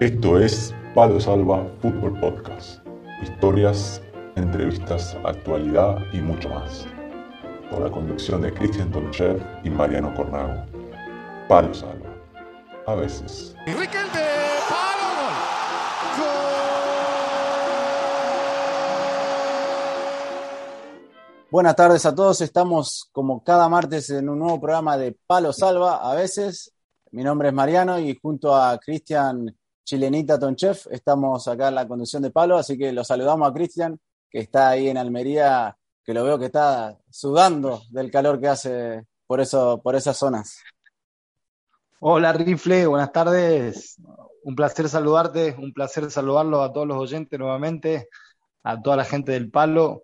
Esto es Palo Salva Fútbol Podcast. Historias, entrevistas, actualidad y mucho más. Con la conducción de Cristian Tonchev y Mariano Cornago. Palo Salva. A veces. Buenas tardes a todos, estamos como cada martes en un nuevo programa de Palo Salva, a veces. Mi nombre es Mariano y junto a Cristian Chilenita Tonchef estamos acá en la conducción de Palo, así que lo saludamos a Cristian, que está ahí en Almería, que lo veo que está sudando del calor que hace por, eso, por esas zonas. Hola Rifle, buenas tardes. Un placer saludarte, un placer saludarlo a todos los oyentes nuevamente, a toda la gente del Palo.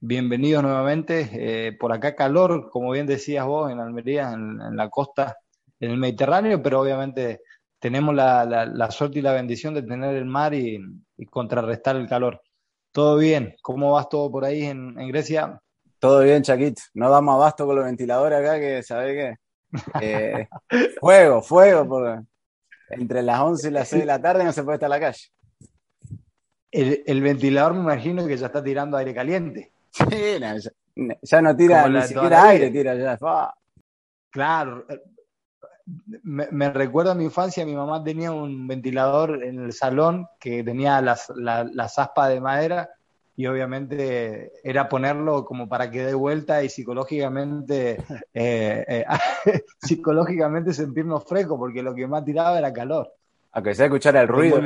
Bienvenidos nuevamente. Eh, por acá calor, como bien decías vos, en Almería, en, la costa, en el Mediterráneo, pero obviamente tenemos la, suerte y la bendición de tener el mar y, contrarrestar el calor. Todo bien. ¿Cómo vas todo por ahí en, Grecia? Todo bien, Chaquito. No damos abasto con los ventiladores acá, que sabe qué. Eh, fuego, fuego. Por, entre las 11 y las 6 de la tarde no se puede estar en la calle. El, el ventilador me imagino que ya está tirando aire caliente. Sí, ya, no tira ni siquiera aire, tira ya. Claro. Me, me recuerdo a mi infancia, mi mamá tenía un ventilador en el salón que tenía las, las aspas de madera y obviamente era ponerlo como para que dé vuelta y psicológicamente eh, eh, psicológicamente sentirnos frescos porque lo que más tiraba era calor. Aunque sea escuchar el ruido.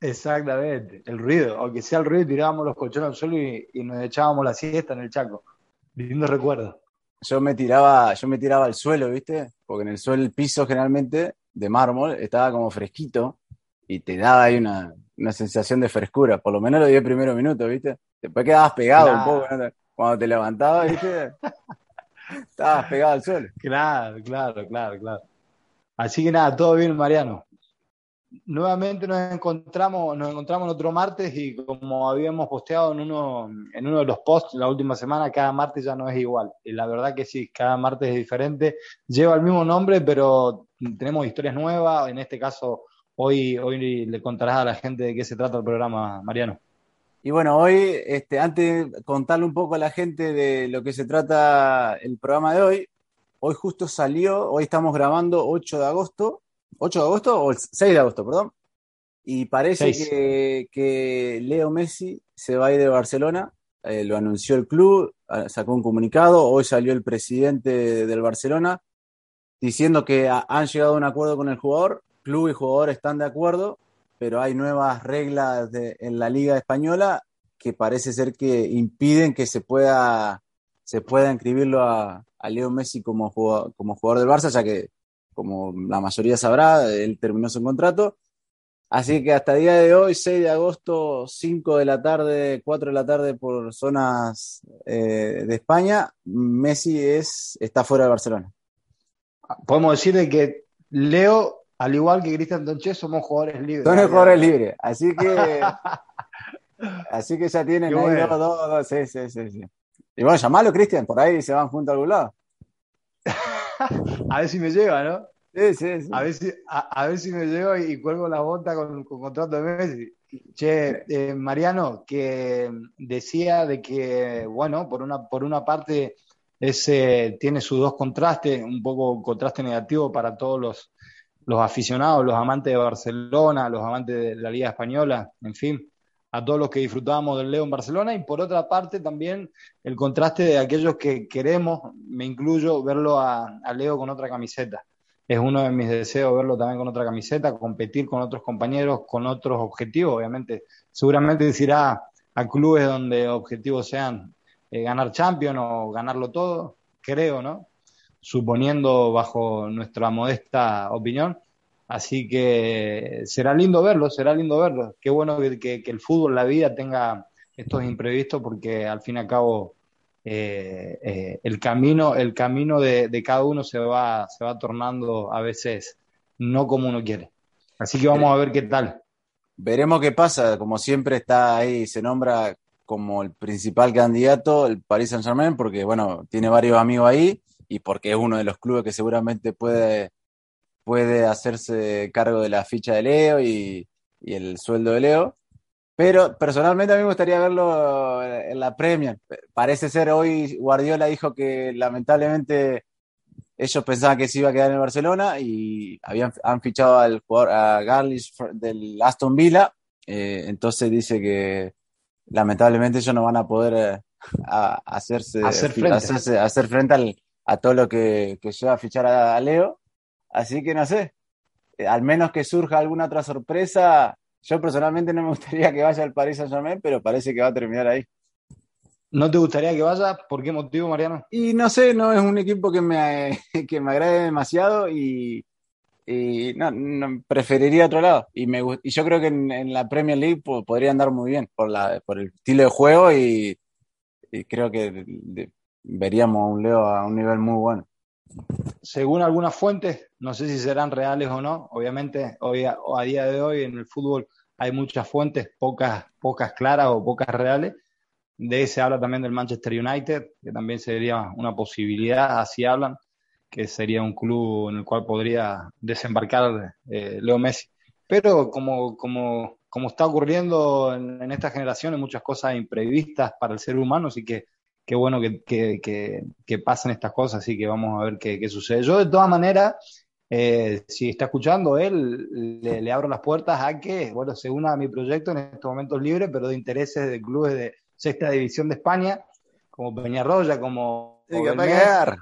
Exactamente, el ruido, aunque sea el ruido, tirábamos los colchones al suelo y, nos echábamos la siesta en el chaco. Lindo recuerdo. Yo me tiraba, yo me tiraba al suelo, ¿viste? Porque en el suelo, el piso generalmente de mármol estaba como fresquito y te daba ahí una, sensación de frescura, por lo menos los 10 primeros minutos, ¿viste? Después quedabas pegado un poco, cuando te levantabas, ¿viste? Estabas pegado al suelo. Claro, claro, claro, claro. Así que nada, todo bien, Mariano nuevamente nos encontramos, nos encontramos en otro martes y como habíamos posteado en uno, en uno de los posts la última semana, cada martes ya no es igual. Y la verdad que sí, cada martes es diferente. Lleva el mismo nombre, pero tenemos historias nuevas. En este caso, hoy, hoy le contarás a la gente de qué se trata el programa, Mariano. Y bueno, hoy, este, antes de contarle un poco a la gente de lo que se trata el programa de hoy, hoy justo salió, hoy estamos grabando 8 de agosto, 8 de agosto o el 6 de agosto, perdón. Y parece que, Leo Messi se va a ir de Barcelona. Eh, lo anunció el club, ah, sacó un comunicado. Hoy salió el presidente del Barcelona diciendo que han llegado a un acuerdo con el jugador. Club y jugador están de acuerdo, pero hay nuevas reglas en la Liga Española que parece ser que impiden que se pueda, se pueda inscribirlo a, Leo Messi como jugador, como jugador del Barça, ya que como la mayoría sabrá, él terminó su contrato. Así que hasta el día de hoy, 6 de agosto, 5 de la tarde, 4 de la tarde por zonas eh, de España, Messi es, está fuera de Barcelona. Podemos decir que Leo, al igual que Cristian Donche, somos jugadores libres. Son jugadores libres, así que así que ya tienen ahí dos, dos, dos, sí, sí, sí, Y bueno, llamalo, Cristian, por ahí se van juntos a algún lado. a ver si me lleva, ¿no? Sí, sí, sí. A ver si, a, ver si me llevo y, cuelgo la bota con, con contrato de Messi. Che, eh, Mariano, que decía de que, bueno, por una, por una parte ese tiene sus dos contrastes, un poco contraste negativo para todos los, los aficionados, los amantes de Barcelona, los amantes de la Liga Española, en fin a todos los que disfrutábamos del Leo en Barcelona y por otra parte también el contraste de aquellos que queremos, me incluyo, verlo a, Leo con otra camiseta. Es uno de mis deseos verlo también con otra camiseta, competir con otros compañeros, con otros objetivos, obviamente. Seguramente irá a clubes donde objetivos sean eh, ganar Champions o ganarlo todo, creo, ¿no? Suponiendo bajo nuestra modesta opinión Así que será lindo verlo, será lindo verlo. Qué bueno que, el fútbol, la vida tenga estos imprevistos porque al fin y al cabo eh, eh, el camino, el camino de, cada uno se va, se va tornando a veces no como uno quiere. Así que vamos a ver qué tal. Veremos qué pasa. Como siempre está ahí, se nombra como el principal candidato el Paris Saint Germain porque bueno, tiene varios amigos ahí y porque es uno de los clubes que seguramente puede puede hacerse cargo de la ficha de Leo y, el sueldo de Leo. Pero personalmente a mí me gustaría verlo en la Premier. Parece ser hoy Guardiola dijo que lamentablemente ellos pensaban que se iba a quedar en Barcelona y habían han fichado al jugador a Garlish del Aston Villa. Eh, entonces dice que lamentablemente ellos no van a poder eh, hacerse, hacer frente, hacer frente a todo lo que, que lleva a fichar a Leo. Así que no sé, eh, al menos que surja alguna otra sorpresa. Yo personalmente no me gustaría que vaya al Paris Saint Germain, pero parece que va a terminar ahí. ¿No te gustaría que vaya? ¿Por qué motivo, Mariano? Y no sé, no es un equipo que me, que me agrade demasiado y, no, preferiría otro lado. Y, me, y yo creo que en, la Premier League podría andar muy bien por, la, por el estilo de juego y, creo que veríamos a un Leo a un nivel muy bueno según algunas fuentes, no sé si serán reales o no, obviamente hoy a, día de hoy en el fútbol hay muchas fuentes, pocas, pocas claras o pocas reales. De ese habla también del Manchester United, que también sería una posibilidad, así hablan, que sería un club en el cual podría desembarcar eh, Leo Messi. Pero como, como, como está ocurriendo en, en esta generación, hay muchas cosas imprevistas para el ser humano, así que qué bueno que, pasen estas cosas, así que vamos a ver qué, sucede. Yo, de todas maneras, eh, si está escuchando él, le, abro las puertas a que, bueno, se una a mi proyecto en estos momentos libre, pero de intereses de clubes de sexta división de España, como Peñarroya, como...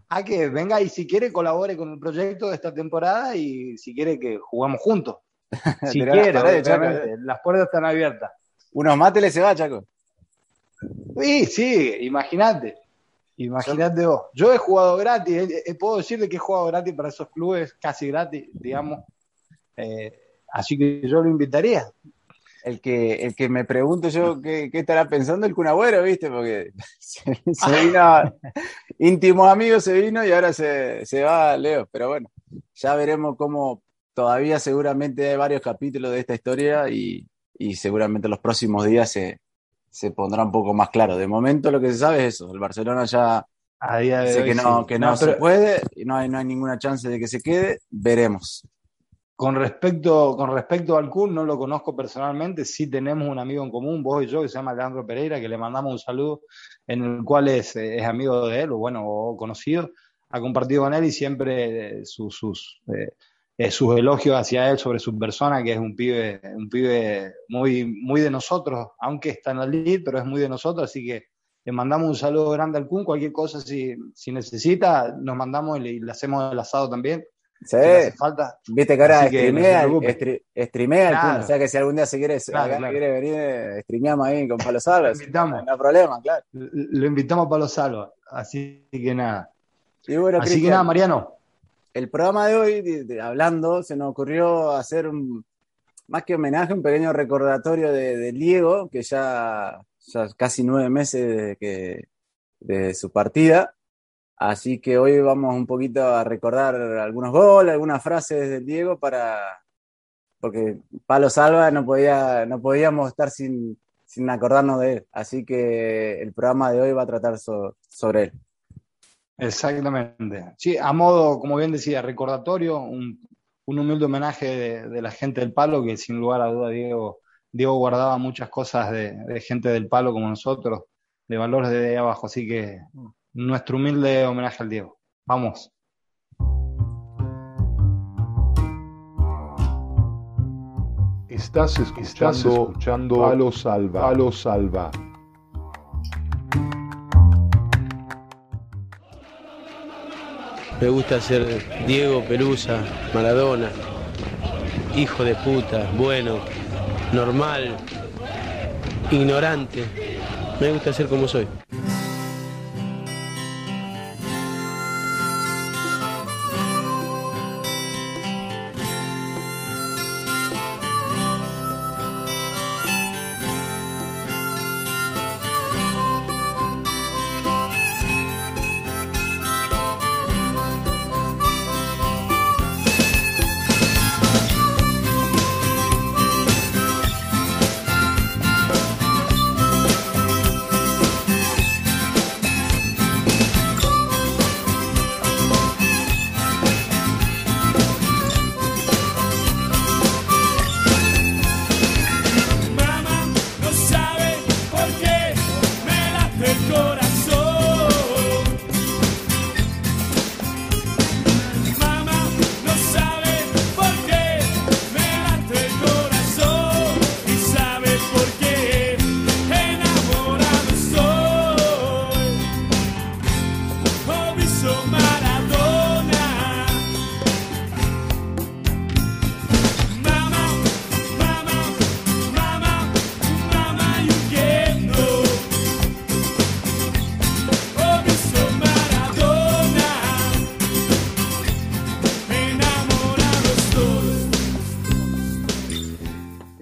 a que venga y si quiere colabore con el proyecto de esta temporada y si quiere que jugamos juntos. si quiere, las puertas están abiertas. Unos máteles se va, Chaco. Sí, sí, imagínate. Imagínate vos. Yo he jugado gratis, eh, eh, puedo decirle que he jugado gratis para esos clubes, casi gratis, digamos. Eh, así que yo lo invitaría. El que, el que me pregunto yo qué, estará pensando el Cunagüero, ¿viste? Porque se, vino, íntimos amigos se vino y ahora se, se va Leo. Pero bueno, ya veremos cómo todavía seguramente hay varios capítulos de esta historia y, y seguramente los próximos días se, se pondrá un poco más claro. De momento lo que se sabe es eso, el Barcelona ya a día de dice que no, que no, se puede y no hay, no hay ninguna chance de que se quede, veremos. Con respecto, con respecto al Kun, no lo conozco personalmente, sí tenemos un amigo en común, vos y yo, que se llama Alejandro Pereira, que le mandamos un saludo, en el cual es, es amigo de él, o bueno, o conocido, ha compartido con él y siempre sus, sus eh, eh, sus elogios hacia él sobre su persona, que es un pibe, un pibe muy, muy de nosotros, aunque está en la lead, pero es muy de nosotros, así que le mandamos un saludo grande al Kun, cualquier cosa si, si necesita, nos mandamos y le, hacemos el asado también. Sí, falta. Viste que ahora streamea, streamea el o sea que si algún día se quiere, quiere venir, streameamos ahí con Palo. Lo invitamos. No hay problema, claro. Lo invitamos a Palo Salvo, así que nada. así que nada, Mariano, el programa de hoy, hablando, se nos ocurrió hacer un, más que homenaje, un pequeño recordatorio de, Diego, que ya, ya, casi nueve meses de, de su partida. Así que hoy vamos un poquito a recordar algunos goles, algunas frases de Diego para. Porque Palo Salva no, podía, no podíamos estar sin, sin acordarnos de él. Así que el programa de hoy va a tratar sobre él. Exactamente. Sí, a modo, como bien decía, recordatorio, un, humilde homenaje de, la gente del palo, que sin lugar a duda Diego, Diego guardaba muchas cosas de, gente del palo como nosotros, de valores de abajo. Así que nuestro humilde homenaje al Diego. Vamos. Estás escuchando, Palo Salva. Palo Salva. Me gusta ser Diego Pelusa, Maradona, hijo de puta, bueno, normal, ignorante. Me gusta ser como soy.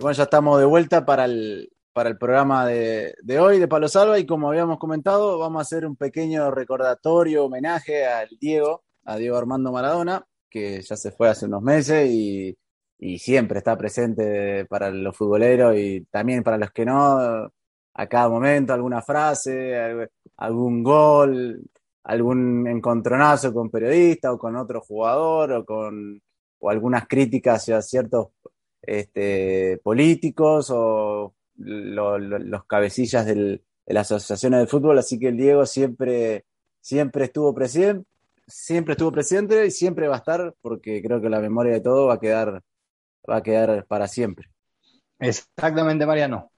Bueno, ya estamos de vuelta para el, para el programa de, hoy de Palo Salva y como habíamos comentado, vamos a hacer un pequeño recordatorio, homenaje al Diego, a Diego Armando Maradona, que ya se fue hace unos meses y, siempre está presente para los futboleros y también para los que no, a cada momento, alguna frase, algún gol, algún encontronazo con periodista o con otro jugador o con o algunas críticas hacia ciertos este, políticos o los cabecillas de las asociaciones de fútbol, así que el Diego siempre, siempre estuvo presente, siempre estuvo presente y siempre va a estar, porque creo que la memoria de todo va a quedar, va a quedar para siempre. Exactamente, Mariano.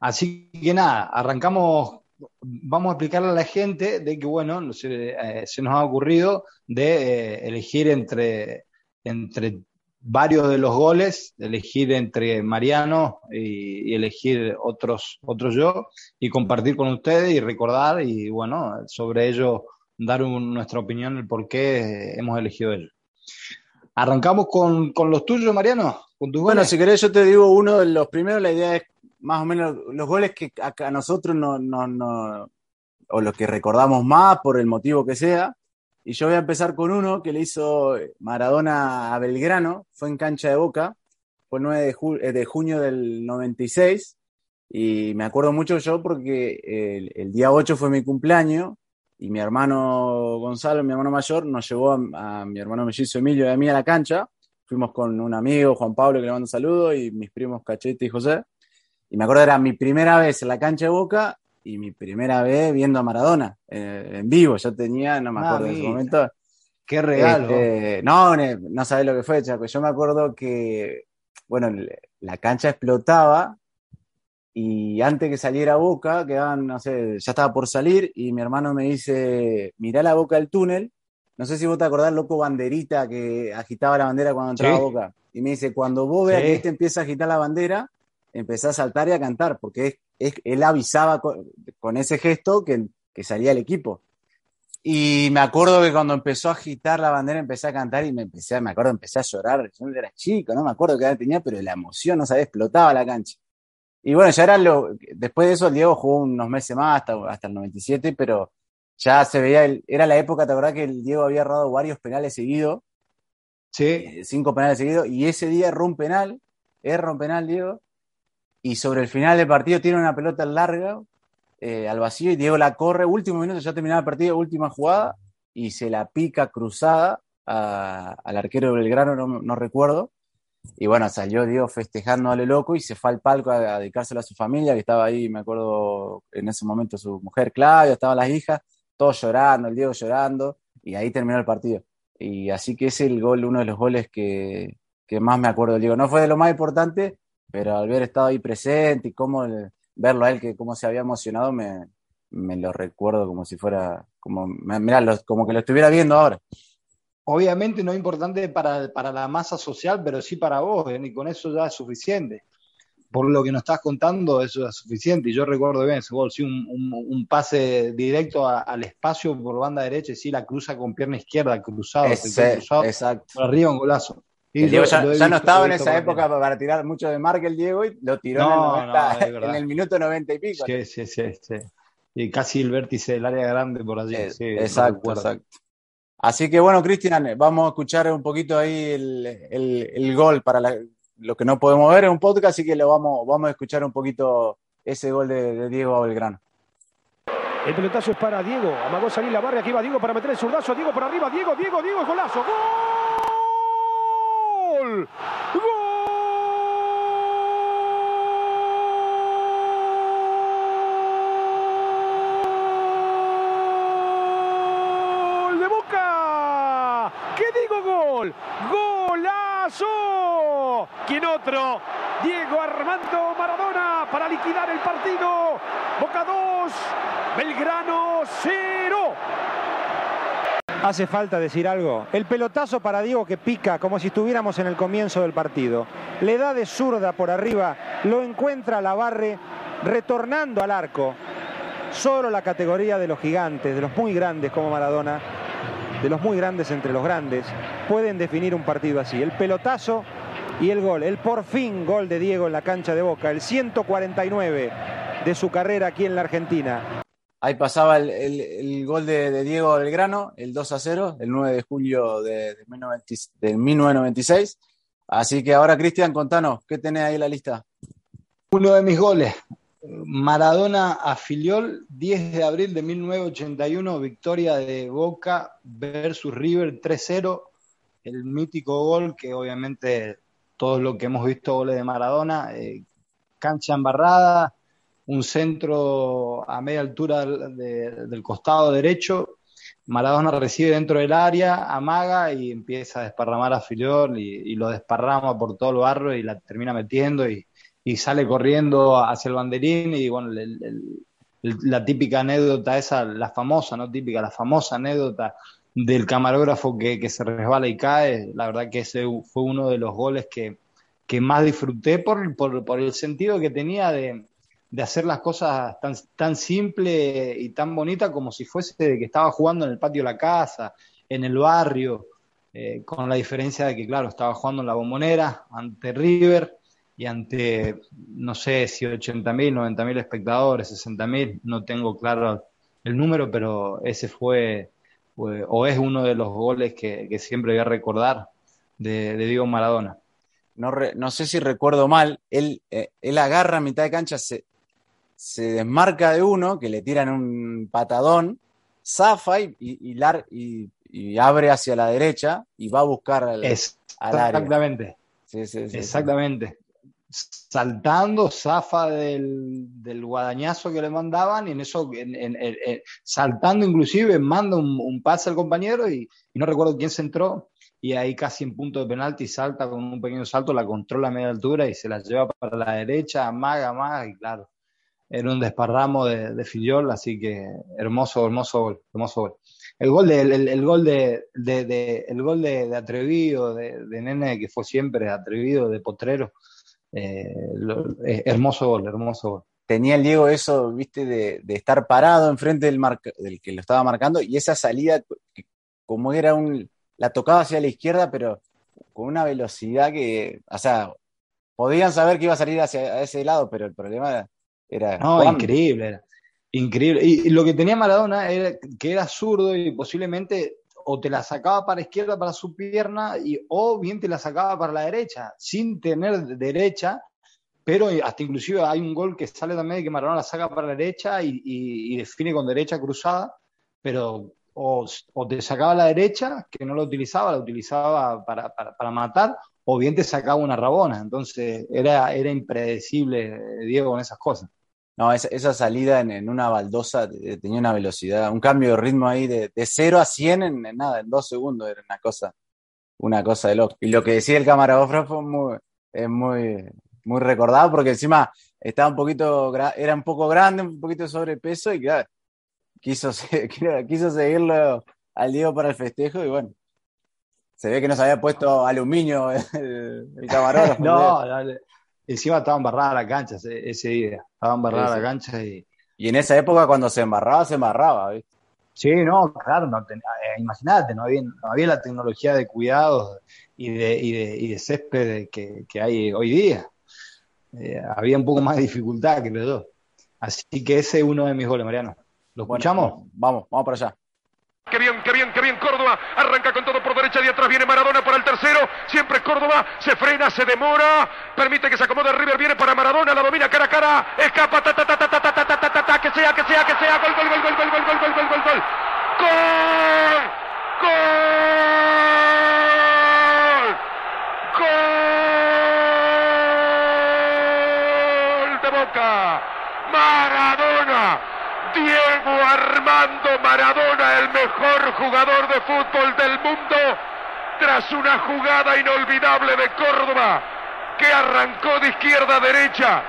Así que nada, arrancamos, vamos a explicarle a la gente de que, bueno, se, eh, nos ha ocurrido de eh, elegir entre, entre varios de los goles, elegir entre Mariano y, elegir otros, otros yo y compartir con ustedes y recordar y bueno, sobre ello dar nuestra opinión, el por qué hemos elegido ellos. Arrancamos con, los tuyos, Mariano. Con tus bueno, si querés, yo te digo uno de los primeros. La idea es más o menos los goles que a, nosotros no, no, no, o los que recordamos más por el motivo que sea. Y yo voy a empezar con uno que le hizo Maradona a Belgrano, fue en cancha de Boca, fue el 9 de, de junio del 96. Y me acuerdo mucho yo porque el, día 8 fue mi cumpleaños y mi hermano Gonzalo, mi hermano mayor, nos llevó a, mi hermano mellizo Emilio y a mí a la cancha. Fuimos con un amigo, Juan Pablo, que le mando un saludo, y mis primos Cachete y José. Y me acuerdo era mi primera vez en la cancha de Boca y mi primera vez viendo a Maradona eh, en vivo. Yo tenía, no me acuerdo en ese momento. Qué regalo. Este, no, no sabés lo que fue, Chaco. Yo me acuerdo que, bueno, la cancha explotaba y antes que saliera Boca, quedaban, no sé, ya estaba por salir y mi hermano me dice, mirá la boca del túnel. No sé si vos te acordás, loco Banderita, que agitaba la bandera cuando entraba Boca. Y me dice, cuando vos veas que este empieza a agitar la bandera, empezá a saltar y a cantar, porque es él avisaba con, ese gesto que, salía el equipo. Y me acuerdo que cuando empezó a agitar la bandera, empecé a cantar y me empecé, me acuerdo, empecé a llorar. Yo era chico, no me acuerdo qué edad tenía, pero la emoción, no sabía, explotaba la cancha. Y bueno, ya era lo. Después de eso, el Diego jugó unos meses más, hasta, hasta el 97, pero ya se veía. era la época, ¿te acordás que el Diego había errado varios penales seguidos? Sí. Eh, cinco penales seguidos, y ese día erró un penal, erró un penal, Diego, y sobre el final del partido tiene una pelota larga eh, al vacío y Diego la corre, último minuto, ya terminaba el partido, última jugada, y se la pica cruzada al arquero Belgrano, no, recuerdo. Y bueno, salió Diego festejando a lo loco y se fue al palco a, dedicárselo a su familia, que estaba ahí, me acuerdo en ese momento su mujer Claudia, estaban las hijas, todos llorando, el Diego llorando, y ahí terminó el partido. Y así que es el gol, uno de los goles que, que más me acuerdo del Diego. No fue de lo más importante, pero al haber estado ahí presente y cómo verlo a él, que cómo se había emocionado, me, lo recuerdo como si fuera, como, mirá, como que lo estuviera viendo ahora. Obviamente no es importante para, la masa social, pero sí para vos, ¿eh? y con eso ya es suficiente. Por lo que nos estás contando, eso es suficiente. Y yo recuerdo bien ese gol, sí, un, pase directo al espacio por banda derecha, y sí, la cruza con pierna izquierda, cruzado, cruzado exacto. por arriba un golazo ya, no estaba en esa época para tirar mucho de marca el Diego y lo tiró en, el minuto 90 y pico. Sí, sí, sí, Y casi el vértice del área grande por allí. exacto, exacto. Así que bueno, Cristian, vamos a escuchar un poquito ahí el, gol para lo que no podemos ver en un podcast, así que lo vamos, vamos a escuchar un poquito ese gol de, Diego Belgrano. El pelotazo es para Diego. Amagó salir la barra. Aquí va Diego para meter el zurdazo. Diego por arriba. Diego, Diego, Diego, golazo. ¡Gol! ¡Gol! ¡Gol de Boca! ¿Qué digo gol? ¡Golazo! ¿Quién otro? Diego Armando Maradona para liquidar el partido. Boca 2, Belgrano 0. Hace falta decir algo. El pelotazo para Diego que pica como si estuviéramos en el comienzo del partido. Le da de zurda por arriba, lo encuentra la barre retornando al arco. Solo la categoría de los gigantes, de los muy grandes como Maradona, de los muy grandes entre los grandes, pueden definir un partido así. El pelotazo y el gol, el por fin gol de Diego en la cancha de Boca, el 149 de su carrera aquí en la Argentina. Ahí pasaba el, el, gol de, de, Diego Belgrano, el 2 a 0, el 9 de julio de, de, 1996. Así que ahora, Cristian, contanos, ¿qué tenés ahí en la lista? Uno de mis goles, Maradona a Filiol, 10 de abril de 1981, victoria de Boca versus River 3-0, el mítico gol que obviamente todos los que hemos visto goles de Maradona, eh, cancha embarrada, un centro a media altura de, del costado derecho, Maradona recibe dentro del área, amaga y empieza a desparramar a Filiol y, lo desparrama por todo el barrio y la termina metiendo y, y sale corriendo hacia el banderín y bueno, la típica anécdota esa, la famosa, no típica, la famosa anécdota del camarógrafo que, que, se resbala y cae, la verdad que ese fue uno de los goles que, que más disfruté por, por, por, el sentido que tenía de, de hacer las cosas tan, tan simple y tan bonita como si fuese de que estaba jugando en el patio de la casa, en el barrio, eh, con la diferencia de que, claro, estaba jugando en la bombonera ante River y ante, no sé si 80.000, 90.000 espectadores, 60.000, no tengo claro el número, pero ese fue, o es uno de los goles que, siempre voy a recordar de, Diego Maradona. No, no, sé si recuerdo mal, él, eh, él agarra a mitad de cancha, se, desmarca de uno, que le tiran un patadón, zafa y, y, lar, y, y abre hacia la derecha y va a buscar al, área. Exactamente. Sí, sí, sí, Exactamente saltando, zafa del, del, guadañazo que le mandaban y en eso, en, en, en, saltando inclusive, manda un, un pase al compañero y, y, no recuerdo quién se entró y ahí casi en punto de penalti salta con un pequeño salto, la controla a media altura y se la lleva para la derecha, amaga, amaga y claro, era un desparramo de, de Fillol, así que hermoso, hermoso gol, hermoso gol. El gol de, el, el gol de, de, de, el gol de, atrevido, de, nene que fue siempre atrevido, de potrero, eh, lo, eh, hermoso gol, hermoso gol. Tenía el Diego eso, viste, de, estar parado enfrente del, marca, del que lo estaba marcando y esa salida, como era un. La tocaba hacia la izquierda, pero con una velocidad que. O sea, podían saber que iba a salir hacia ese lado, pero el problema era. No, ¿cuándo? increíble, era. Increíble. Y, y, lo que tenía Maradona era que era zurdo y posiblemente o te la sacaba para izquierda para su pierna y o bien te la sacaba para la derecha, sin tener derecha, pero hasta inclusive hay un gol que sale también de que Maradona la saca para la derecha y, y, y define con derecha cruzada, pero o, o, te sacaba la derecha, que no la utilizaba, la utilizaba para, para, para, matar, o bien te sacaba una rabona. Entonces era, era impredecible Diego con esas cosas. No, esa, esa salida en, en, una baldosa tenía una velocidad, un cambio de ritmo ahí de, de 0 a 100 en, en, nada, en dos segundos, era una cosa, una cosa de loco. Y lo que decía el camarógrafo muy, es muy, muy recordado porque encima estaba un poquito, era un poco grande, un poquito de sobrepeso y claro, quiso, quiso seguirlo al Diego para el festejo y bueno, se ve que no se había puesto aluminio el, el camarógrafo. no, dale encima estaba embarrada la cancha ese, día, estaba embarrada sí, la cancha y... Y en esa época cuando se embarraba, se embarraba, ¿viste? Sí, no, claro, no ten, eh, imagínate, no había, no había la tecnología de cuidados y de, y de, y de césped que, que hay hoy día. Eh, había un poco más de dificultad que los dos. Así que ese es uno de mis goles, Mariano. ¿Lo escuchamos? Bueno, vamos, vamos para allá. Qué bien, qué bien, qué bien Córdoba. Arranca con todo por derecha y atrás viene Maradona para el tercero. Siempre Córdoba. Se frena, se demora. Permite que se acomode River. Viene para Maradona. La domina cara a cara. Escapa. Ta, ta, ta, ta, ta, ta, ta, ta, ta, ta, que sea, que sea, que sea. Gol, gol, gol, gol, gol, gol, gol, gol, gol, gol, gol. Gol. Gol. Gol de Boca. Maradona. Diego Armando Maradona, el mejor jugador de fútbol del mundo, tras una jugada inolvidable de Córdoba, que arrancó de izquierda a derecha,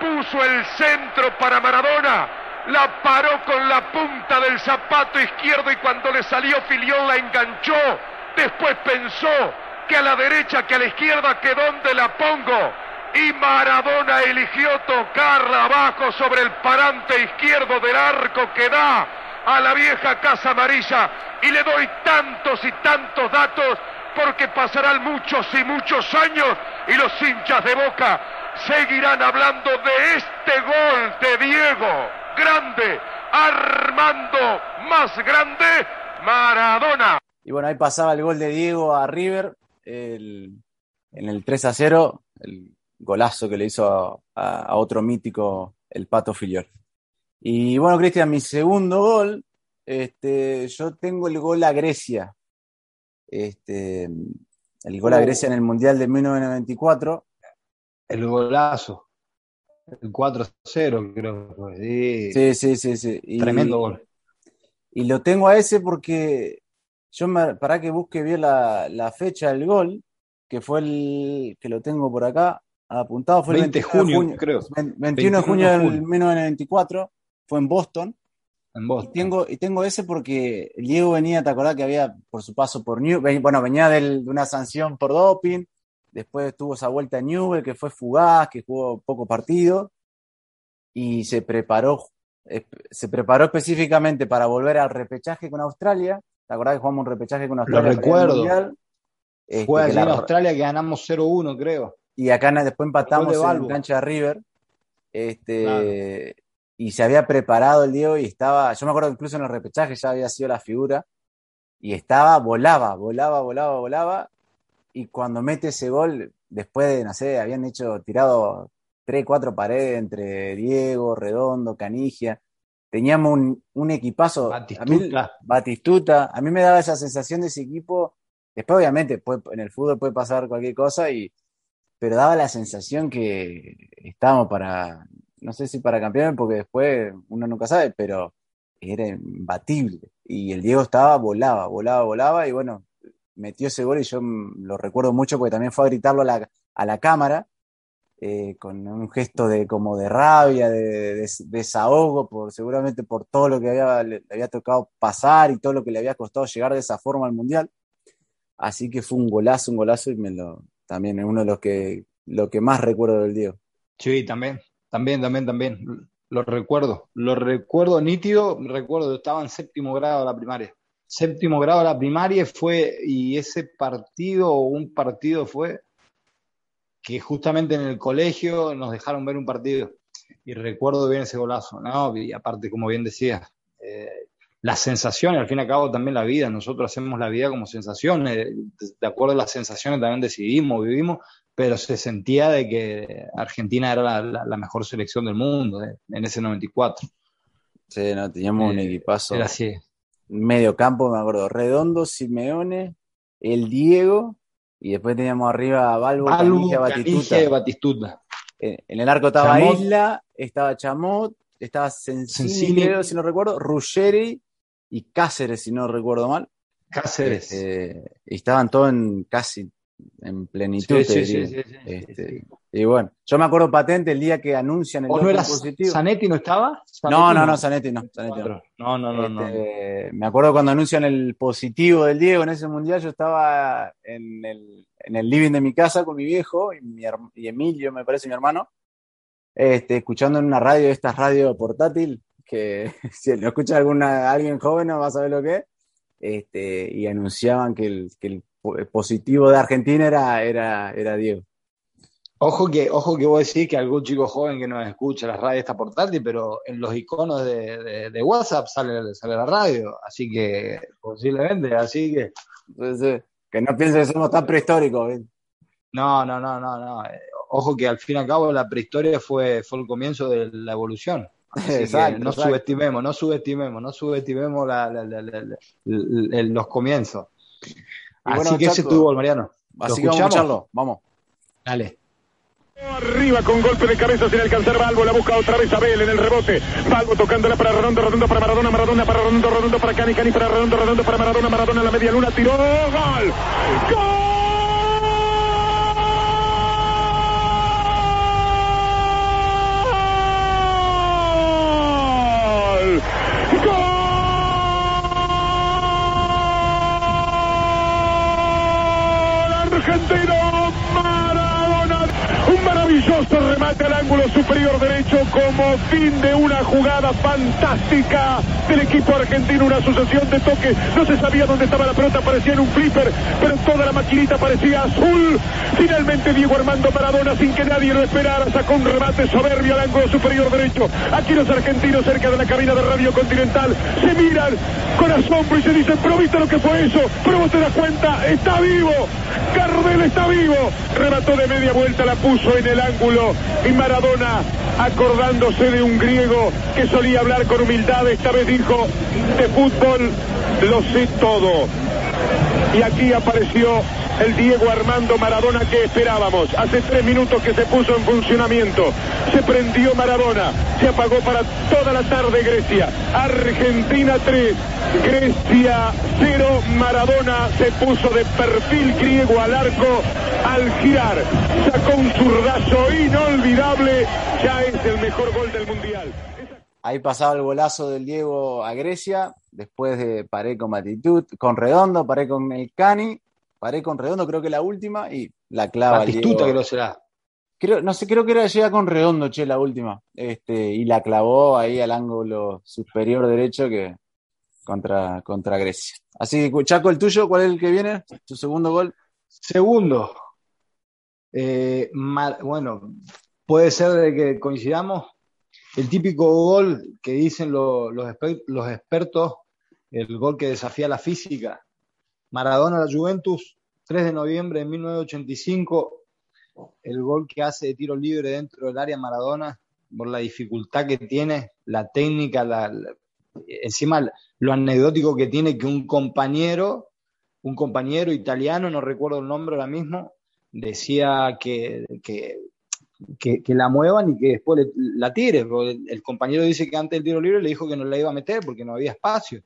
puso el centro para Maradona, la paró con la punta del zapato izquierdo y cuando le salió Filión la enganchó. Después pensó que a la derecha, que a la izquierda, que dónde la pongo. Y Maradona eligió tocarla abajo sobre el parante izquierdo del arco que da a la vieja Casa Amarilla. Y le doy tantos y tantos datos porque pasarán muchos y muchos años y los hinchas de Boca seguirán hablando de este gol de Diego. Grande, Armando, más grande, Maradona. Y bueno, ahí pasaba el gol de Diego a River el, en el 3 a 0, el golazo que le hizo a, a otro mítico, el Pato Filiol. Y bueno, Cristian, mi segundo gol, este, yo tengo el gol a Grecia. Este, el gol a Grecia en el Mundial de 1994. El golazo. El 4-0, creo. Sí, Sí, sí, sí, sí. Y, Tremendo gol. y lo tengo a ese porque yo me, para que busque bien la, la fecha del gol, que fue el que lo tengo por acá apuntado, fue el 20 de 21 de junio, creo. 21 de junio 21 de del junio. 1994, fue en Boston. En Y Boston. tengo, y tengo ese porque Diego venía, ¿te acordás que había por su paso por New, ven- bueno, venía del- de una sanción por doping, después tuvo esa vuelta a Newell que fue fugaz, que jugó poco partido, y se preparó, se preparó específicamente para volver al repechaje con Australia. ¿Te acordás que jugamos un repechaje con Australia? al recuerdo. Mundial? Este, Fue allí la- en Australia que ganamos 0-1, creo. Y acá después empatamos de en cancha de River. Este, Y se había preparado el Diego y estaba, yo me acuerdo incluso en el repechaje ya había sido la figura. Y estaba, volaba, volaba, volaba, volaba. Y cuando mete ese gol, después de, no sé, habían hecho, tirado tres, cuatro paredes entre Diego, Redondo, Canigia. Teníamos un, un equipazo. A mí- Batistuta. Batistuta. A mí me daba esa sensación de ese equipo. Después, obviamente, puede- en el fútbol puede pasar cualquier cosa, y, pero daba la sensación que estábamos para, no sé si para campeones, porque después uno nunca sabe, pero era imbatible. Y el Diego estaba, volaba, volaba, volaba, y bueno, metió ese gol y yo lo recuerdo mucho porque también fue a gritarlo a la, a la cámara, eh, con un gesto de como de rabia, de desahogo, por, seguramente por todo lo que había, le, le había tocado pasar y todo lo que le había costado llegar de esa forma al Mundial. Así que fue un golazo, un golazo y me lo, también es uno de los que, lo que más recuerdo del Diego. Sí, también, también, también, también. Lo recuerdo, lo recuerdo nítido, recuerdo, estaba en séptimo grado de la primaria. Séptimo grado de la primaria fue, y ese partido, un partido fue, que justamente en el colegio nos dejaron ver un partido. Y recuerdo bien ese golazo, ¿no? Y aparte, como bien decías, eh, las sensaciones, al fin y al cabo también la vida, nosotros hacemos la vida como sensaciones, de, acuerdo a las sensaciones también decidimos, vivimos, pero se sentía de que Argentina era la, la- la mejor selección del mundo eh, en ese 94. Sí, no, teníamos un Eh, equipazo. Era así. medio campo, me acuerdo, Redondo, Simeone, el Diego, y después teníamos arriba a Balbo, Balbo, Batistuta. Batistuta. En, en el arco estaba Chamot. Isla, estaba Chamot, estaba creo, si no recuerdo, Ruggeri y Cáceres, si no recuerdo mal. Cáceres. Eh, y estaban todos en, casi en plenitud, Sí, sí, sí, diría. sí, sí, Este, sí. Y bueno, yo me acuerdo patente el día que anuncian el ¿O no era positivo. Zanetti no estaba? ¿Zanetti No, no, no, Zanetti no. Zanetti no. No, no, no, no. Este, Me acuerdo cuando anuncian el positivo del Diego en ese mundial, yo estaba en el, en el living de mi casa con mi viejo y, mi y Emilio, me parece mi hermano, este, escuchando en una radio, esta radio portátil, que si lo escucha alguna, alguien joven no va a saber lo que es, este, y anunciaban que el, que el po- el positivo de Argentina era, era, era Diego. Ojo que, ojo que vos decís que algún chico joven que nos escucha la radio está portátil, pero en los iconos de, de- de WhatsApp sale, sale la radio, así que posiblemente, así que Entonces, que no piensen que somos tan prehistóricos. no, no, no, no, no. Eh, Ojo que al fin y al cabo la prehistoria fue, fue el comienzo de la evolución. Que Exacto, no exacto. subestimemos, no subestimemos, no subestimemos la- la- la- la- la- el- el- los comienzos. Así bueno, que ese Chaco, tuvo el Mariano. ¿Lo Así que vamos a escuchamos? escucharlo, vamos. Dale. Arriba con golpe de cabeza sin alcanzar Balbo, la busca otra vez Abel en el rebote. Balbo tocándola para Redondo, Redondo para Maradona, Maradona para Redondo, Redondo para Cani, Cani para Redondo, Redondo para Maradona, Maradona en la media luna, tiró, gol. ¡Gol! Remate al ángulo superior derecho como fin de una jugada fantástica del equipo argentino. Una sucesión de toques. No se sabía dónde estaba la pelota, parecía en un flipper, pero toda la maquinita parecía azul. Finalmente Diego Armando Maradona, sin que nadie lo esperara, sacó un remate soberbio al ángulo superior derecho. Aquí los argentinos cerca de la cabina de Radio Continental se miran con asombro y se dicen, pero viste lo que fue eso, pero vos te das cuenta, está vivo, Gardel está vivo. Remató de media vuelta, la puso en el ángulo y Maradona, acordándose de un griego que solía hablar con humildad, esta vez dijo, de fútbol lo sé todo. Y aquí apareció el Diego Armando Maradona que esperábamos. Hace tres minutos que se puso en funcionamiento. Se prendió Maradona. Se apagó para toda la tarde Grecia. Argentina 3. Grecia 0. Maradona se puso de perfil griego al arco al girar. Sacó un zurdazo inolvidable. Ya es el mejor gol del Mundial. Ahí pasaba el golazo del Diego a Grecia, después de paré con Matitud, con Redondo, paré con el paré con Redondo, creo que la última, y la clava. Batistuta lo será. Creo, no sé, creo que era llega con Redondo, che, la última. Este, y la clavó ahí al ángulo superior derecho que contra, contra Grecia. Así que, Chaco, el tuyo, ¿cuál es el que viene? Tu segundo gol. Segundo, eh, bueno, puede ser de que coincidamos. El típico gol que dicen lo- los, exper- los expertos, el gol que desafía la física. Maradona la Juventus, 3 de noviembre de 1985, el gol que hace de tiro libre dentro del área Maradona, por la dificultad que tiene, la técnica, la- encima lo anecdótico que tiene que un compañero, un compañero italiano, no recuerdo el nombre ahora mismo, decía que, que, la muevan y que después le- la tire. El, el compañero dice que antes del tiro libre le dijo que no la iba a meter porque no había espacio.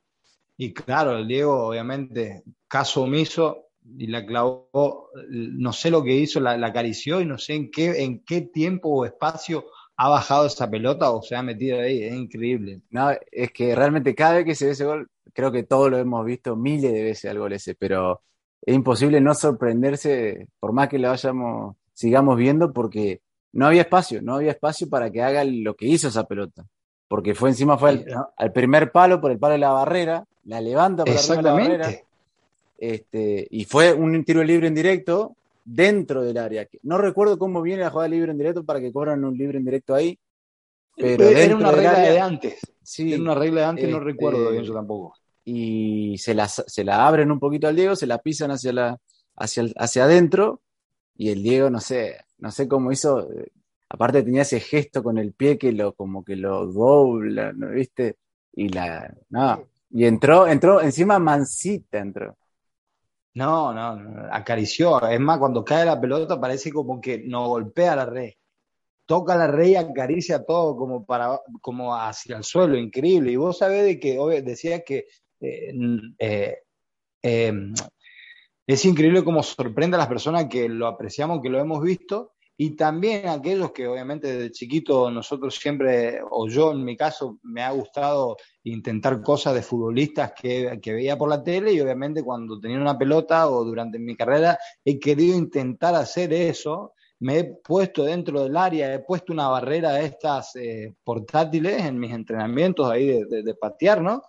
Y claro, el Diego, obviamente, caso omiso y la clavó, no sé lo que hizo, la, la acarició y no sé en qué, en qué tiempo o espacio ha bajado esa pelota o se ha metido ahí. Es increíble. No, es que realmente cada vez que se ve ese gol, creo que todos lo hemos visto miles de veces al gol ese, pero es imposible no sorprenderse, por más que lo vayamos, sigamos viendo, porque no había espacio, no había espacio para que haga lo que hizo esa pelota. Porque fue encima, fue al, ¿no? al primer palo, por el palo de la barrera, la levanta arriba de la barrera, Exactamente. este, y fue un tiro libre en directo dentro del área. No recuerdo cómo viene la jugada libre en directo para que cobran un libre en directo ahí, pero Era una regla área- de antes. sí, Era una regla de antes, no este, recuerdo bien yo tampoco. y se la, se la abren un poquito al Diego, se la pisan hacia, la, hacia, el- hacia adentro, y el Diego, no sé, no sé cómo hizo, eh, aparte tenía ese gesto con el pie que lo, como que lo dobla, ¿no viste? Y la, no, y entró, entró, encima mansita entró. No, no, acarició. Es más, cuando cae la pelota parece como que no golpea la red. Toca la red y acaricia todo como para como hacia el suelo, increíble. Y vos sabés de que obvio, decía que eh, eh, eh, es increíble cómo sorprende a las personas que lo apreciamos, que lo hemos visto, y también aquellos que obviamente desde chiquito nosotros siempre, o yo en mi caso, me ha gustado intentar cosas de futbolistas que, que veía por la tele y obviamente cuando tenía una pelota o durante mi carrera he querido intentar hacer eso. Me he puesto dentro del área, he puesto una barrera de estas eh, portátiles en mis entrenamientos ahí de, de, de patear, ¿no?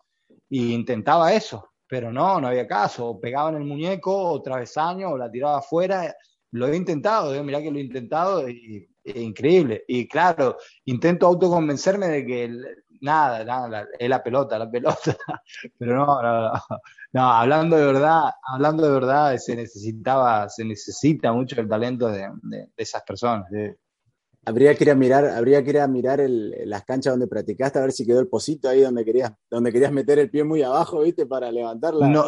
Y intentaba eso, pero no, no había caso. O pegaba en el muñeco, o travesaño, o la tiraba afuera. Lo he intentado, eh, mirá que lo he intentado y, y increíble. Y claro, intento autoconvencerme de que el- nada, nada, es la pelota, la pelota. Pero no, no, no. No, hablando de verdad, hablando de verdad, se necesitaba, se necesita mucho el talento de, de- de esas personas. de- Habría que ir a mirar, habría que ir a mirar el- las canchas donde practicaste a ver si quedó el pocito ahí donde querías, donde querías meter el pie muy abajo, ¿viste? Para levantarla. No,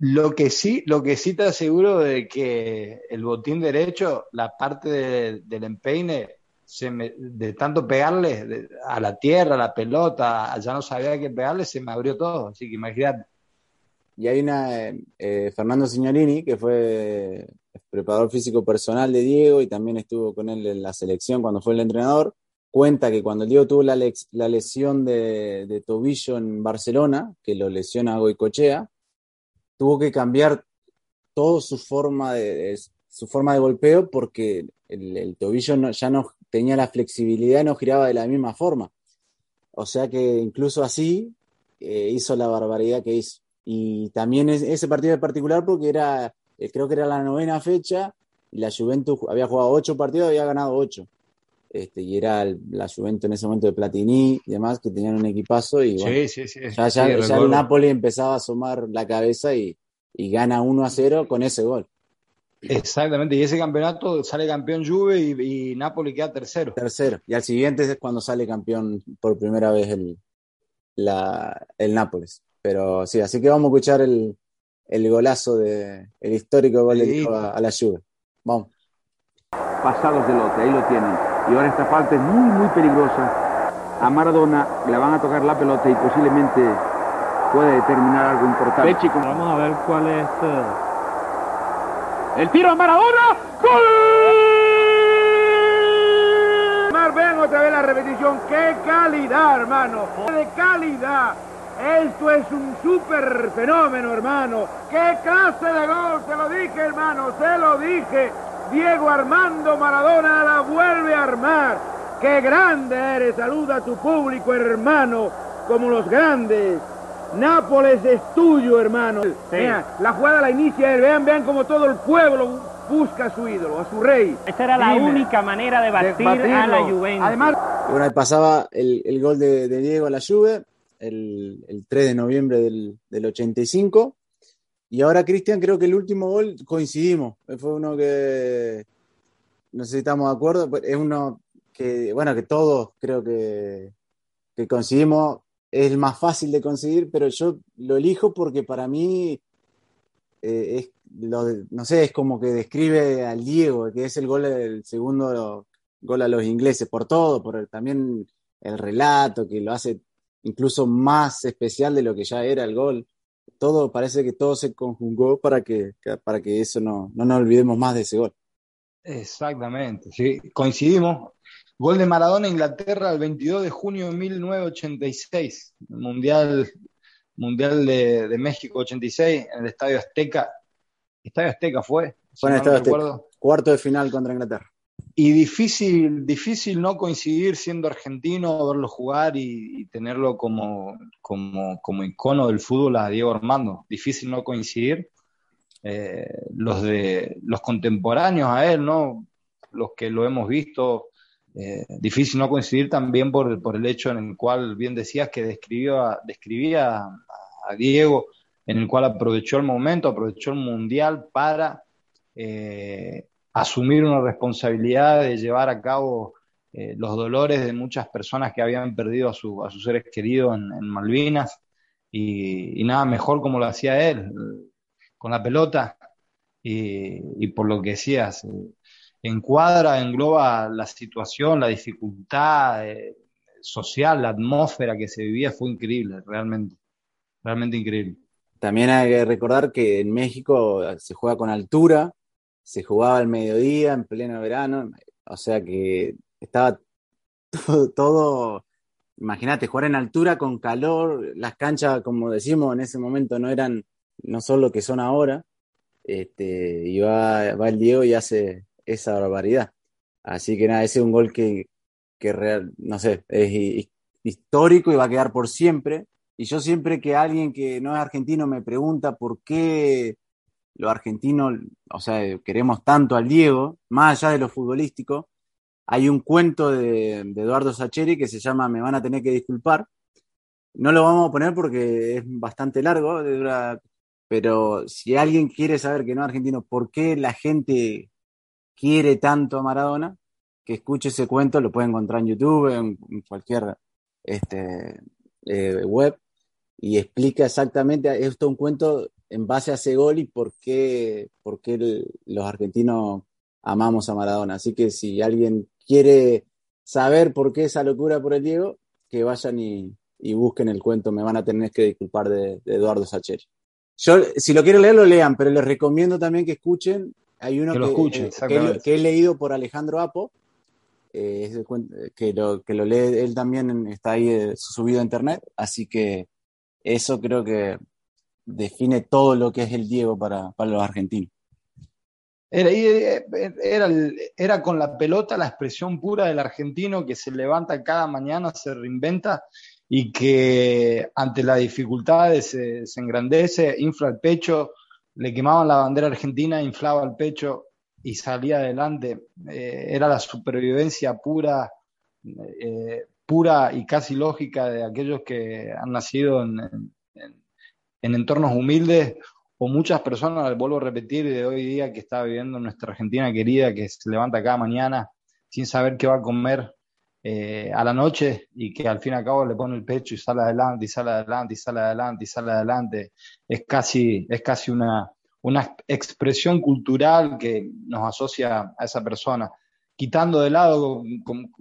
lo que sí, lo que sí te aseguro de que el botín derecho, la parte de- del empeine, de tanto pegarle a la tierra, a la pelota, ya no sabía qué pegarle, se me abrió todo. Así que imagínate. Y hay una, eh, eh, Fernando Signorini, que fue preparador físico personal de Diego y también estuvo con él en la selección cuando fue el entrenador, cuenta que cuando Diego tuvo la lesión de, de tobillo en Barcelona, que lo lesiona a Goicochea, tuvo que cambiar todo su forma de, su forma de golpeo porque el, tobillo ya no tenía la flexibilidad, no giraba de la misma forma. O sea que incluso así eh, hizo la barbaridad que hizo. Y también ese partido en particular porque era, eh, creo que era la novena fecha y la Juventus había jugado ocho partidos, había ganado ocho. Este, y era la Juventus en ese momento de Platini y demás, que tenían un equipazo y bueno, ya, el Napoli empezaba a asomar la cabeza y, y gana 1 a 0 con ese gol. Exactamente, y ese campeonato sale campeón Juve y, Napoli queda tercero. Tercero, y al siguiente es cuando sale campeón por primera vez el, la, el Nápoles. Pero sí, así que vamos a escuchar el, el golazo de el histórico gol de a, a, la Juve. Vamos. Pasados de lote, ahí lo tienen. Y ahora esta falta es muy, muy peligrosa. A Maradona le van a tocar la pelota y posiblemente puede determinar algo importante. Vamos a ver cuál es. Eh, el tiro a Maradona. ¡Gol! Ven otra vez la repetición. ¡Qué calidad, hermano! ¡De calidad! Esto es un súper fenómeno, hermano. ¡Qué clase de gol! Se lo dije, hermano, se lo dije. Diego Armando Maradona la vuelve a armar. ¡Qué grande eres! Saluda a tu público, hermano, como los grandes. Nápoles es tuyo, hermano. la jugada la inicia él. Vean, vean como todo el pueblo busca a su ídolo, a su rey. Esa era la única manera de batir a la Juventus. Además, bueno, pasaba el, gol de, Diego a la Juve, el, 3 de noviembre del, 85. Y ahora, Cristian, creo que el último gol coincidimos. Fue uno que no sé si estamos de acuerdo. Es uno que, bueno, que todos creo que, que coincidimos es más fácil de conseguir, pero yo lo elijo porque para mí eh, es no sé, es como que describe al Diego, que es el gol el segundo gol a los ingleses, por todo, por también el relato, que lo hace incluso más especial de lo que ya era el gol. Todo, parece que todo se conjugó para que, para que eso no, no nos olvidemos más de ese gol. Exactamente, sí, coincidimos. Gol de Maradona Inglaterra el 22 de junio de 1986, Mundial, mundial de, México 86 en el Estadio Azteca. Estadio Azteca fue. Fue en el Estadio Azteca. Cuarto de final contra Inglaterra. Y difícil, difícil no coincidir siendo argentino, verlo jugar y, tenerlo como, como, como, icono del fútbol a Diego Armando. Difícil no coincidir. Eh, los de los contemporáneos a él, ¿no? Los que lo hemos visto, eh, difícil no coincidir también por, por, el hecho en el cual bien decías que describía, describía a, Diego, en el cual aprovechó el momento, aprovechó el mundial para eh, asumir una responsabilidad de llevar a cabo eh, los dolores de muchas personas que habían perdido a, su, sus seres queridos en, Malvinas. Y, nada mejor como lo hacía él, con la pelota. Y, por lo que decías, encuadra, engloba la situación, la dificultad eh, social, la atmósfera que se vivía, fue increíble, realmente, realmente increíble. También hay que recordar que en México se juega con altura, se jugaba al mediodía, en pleno verano, o sea que estaba todo, todo imagínate, jugar en altura con calor, las canchas, como decimos, en ese momento no eran, no son lo que son ahora, este, y va, va el Diego y hace, esa barbaridad. Así que nada, ese es un gol que, que real, no sé, es histórico y va a quedar por siempre. Y yo siempre que alguien que no es argentino me pregunta por qué los argentinos, o sea, queremos tanto al Diego, más allá de lo futbolístico, hay un cuento de, Eduardo Sacheri que se llama Me van a tener que disculpar. No lo vamos a poner porque es bastante largo, pero si alguien quiere saber que no es argentino, ¿por qué la gente quiere tanto a Maradona, que escuche ese cuento, lo puede encontrar en YouTube, en, cualquier este, eh, web, y explica exactamente, esto un cuento en base a ese gol y por qué, por qué los argentinos amamos a Maradona. Así que si alguien quiere saber por qué esa locura por el Diego, que vayan y, busquen el cuento, me van a tener que disculpar de, Eduardo Sacheri. Yo, si lo quieren leer, lo lean, pero les recomiendo también que escuchen hay uno que, eh, que, he leído por Alejandro Apo, eh, que, lo, que lo lee él también, está ahí eh, subido a internet, así que eso creo que define todo lo que es el Diego para, para los argentinos. Era, era, era, con la pelota la expresión pura del argentino que se levanta cada mañana, se reinventa y que ante las dificultades se, se engrandece, infla el pecho, le quemaban la bandera argentina, inflaba el pecho y salía adelante. Eh, era la supervivencia pura, eh, pura y casi lógica de aquellos que han nacido en, en, entornos humildes o muchas personas, vuelvo a repetir, de hoy día que está viviendo nuestra Argentina querida, que se levanta cada mañana sin saber qué va a comer eh, a la noche y que al fin y al cabo le pone el pecho y sale adelante y sale adelante y sale adelante y sale adelante. Es casi, es casi una, una expresión cultural que nos asocia a esa persona, quitando de lado,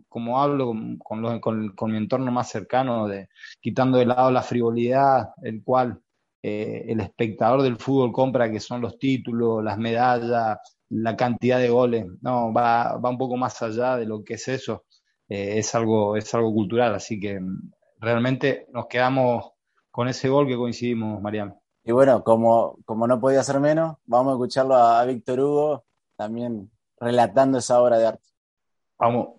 como, hablo con, con, mi entorno más cercano, de, quitando de lado la frivolidad, el cual eh, el espectador del fútbol compra, que son los títulos, las medallas, la cantidad de goles, no, va, va un poco más allá de lo que es eso, eh, es, algo, es algo cultural, así que mm, realmente nos quedamos con ese gol que coincidimos, Mariano. Y bueno, como, como no podía ser menos, vamos a escucharlo a, Víctor Hugo también relatando esa obra de arte. Vamos.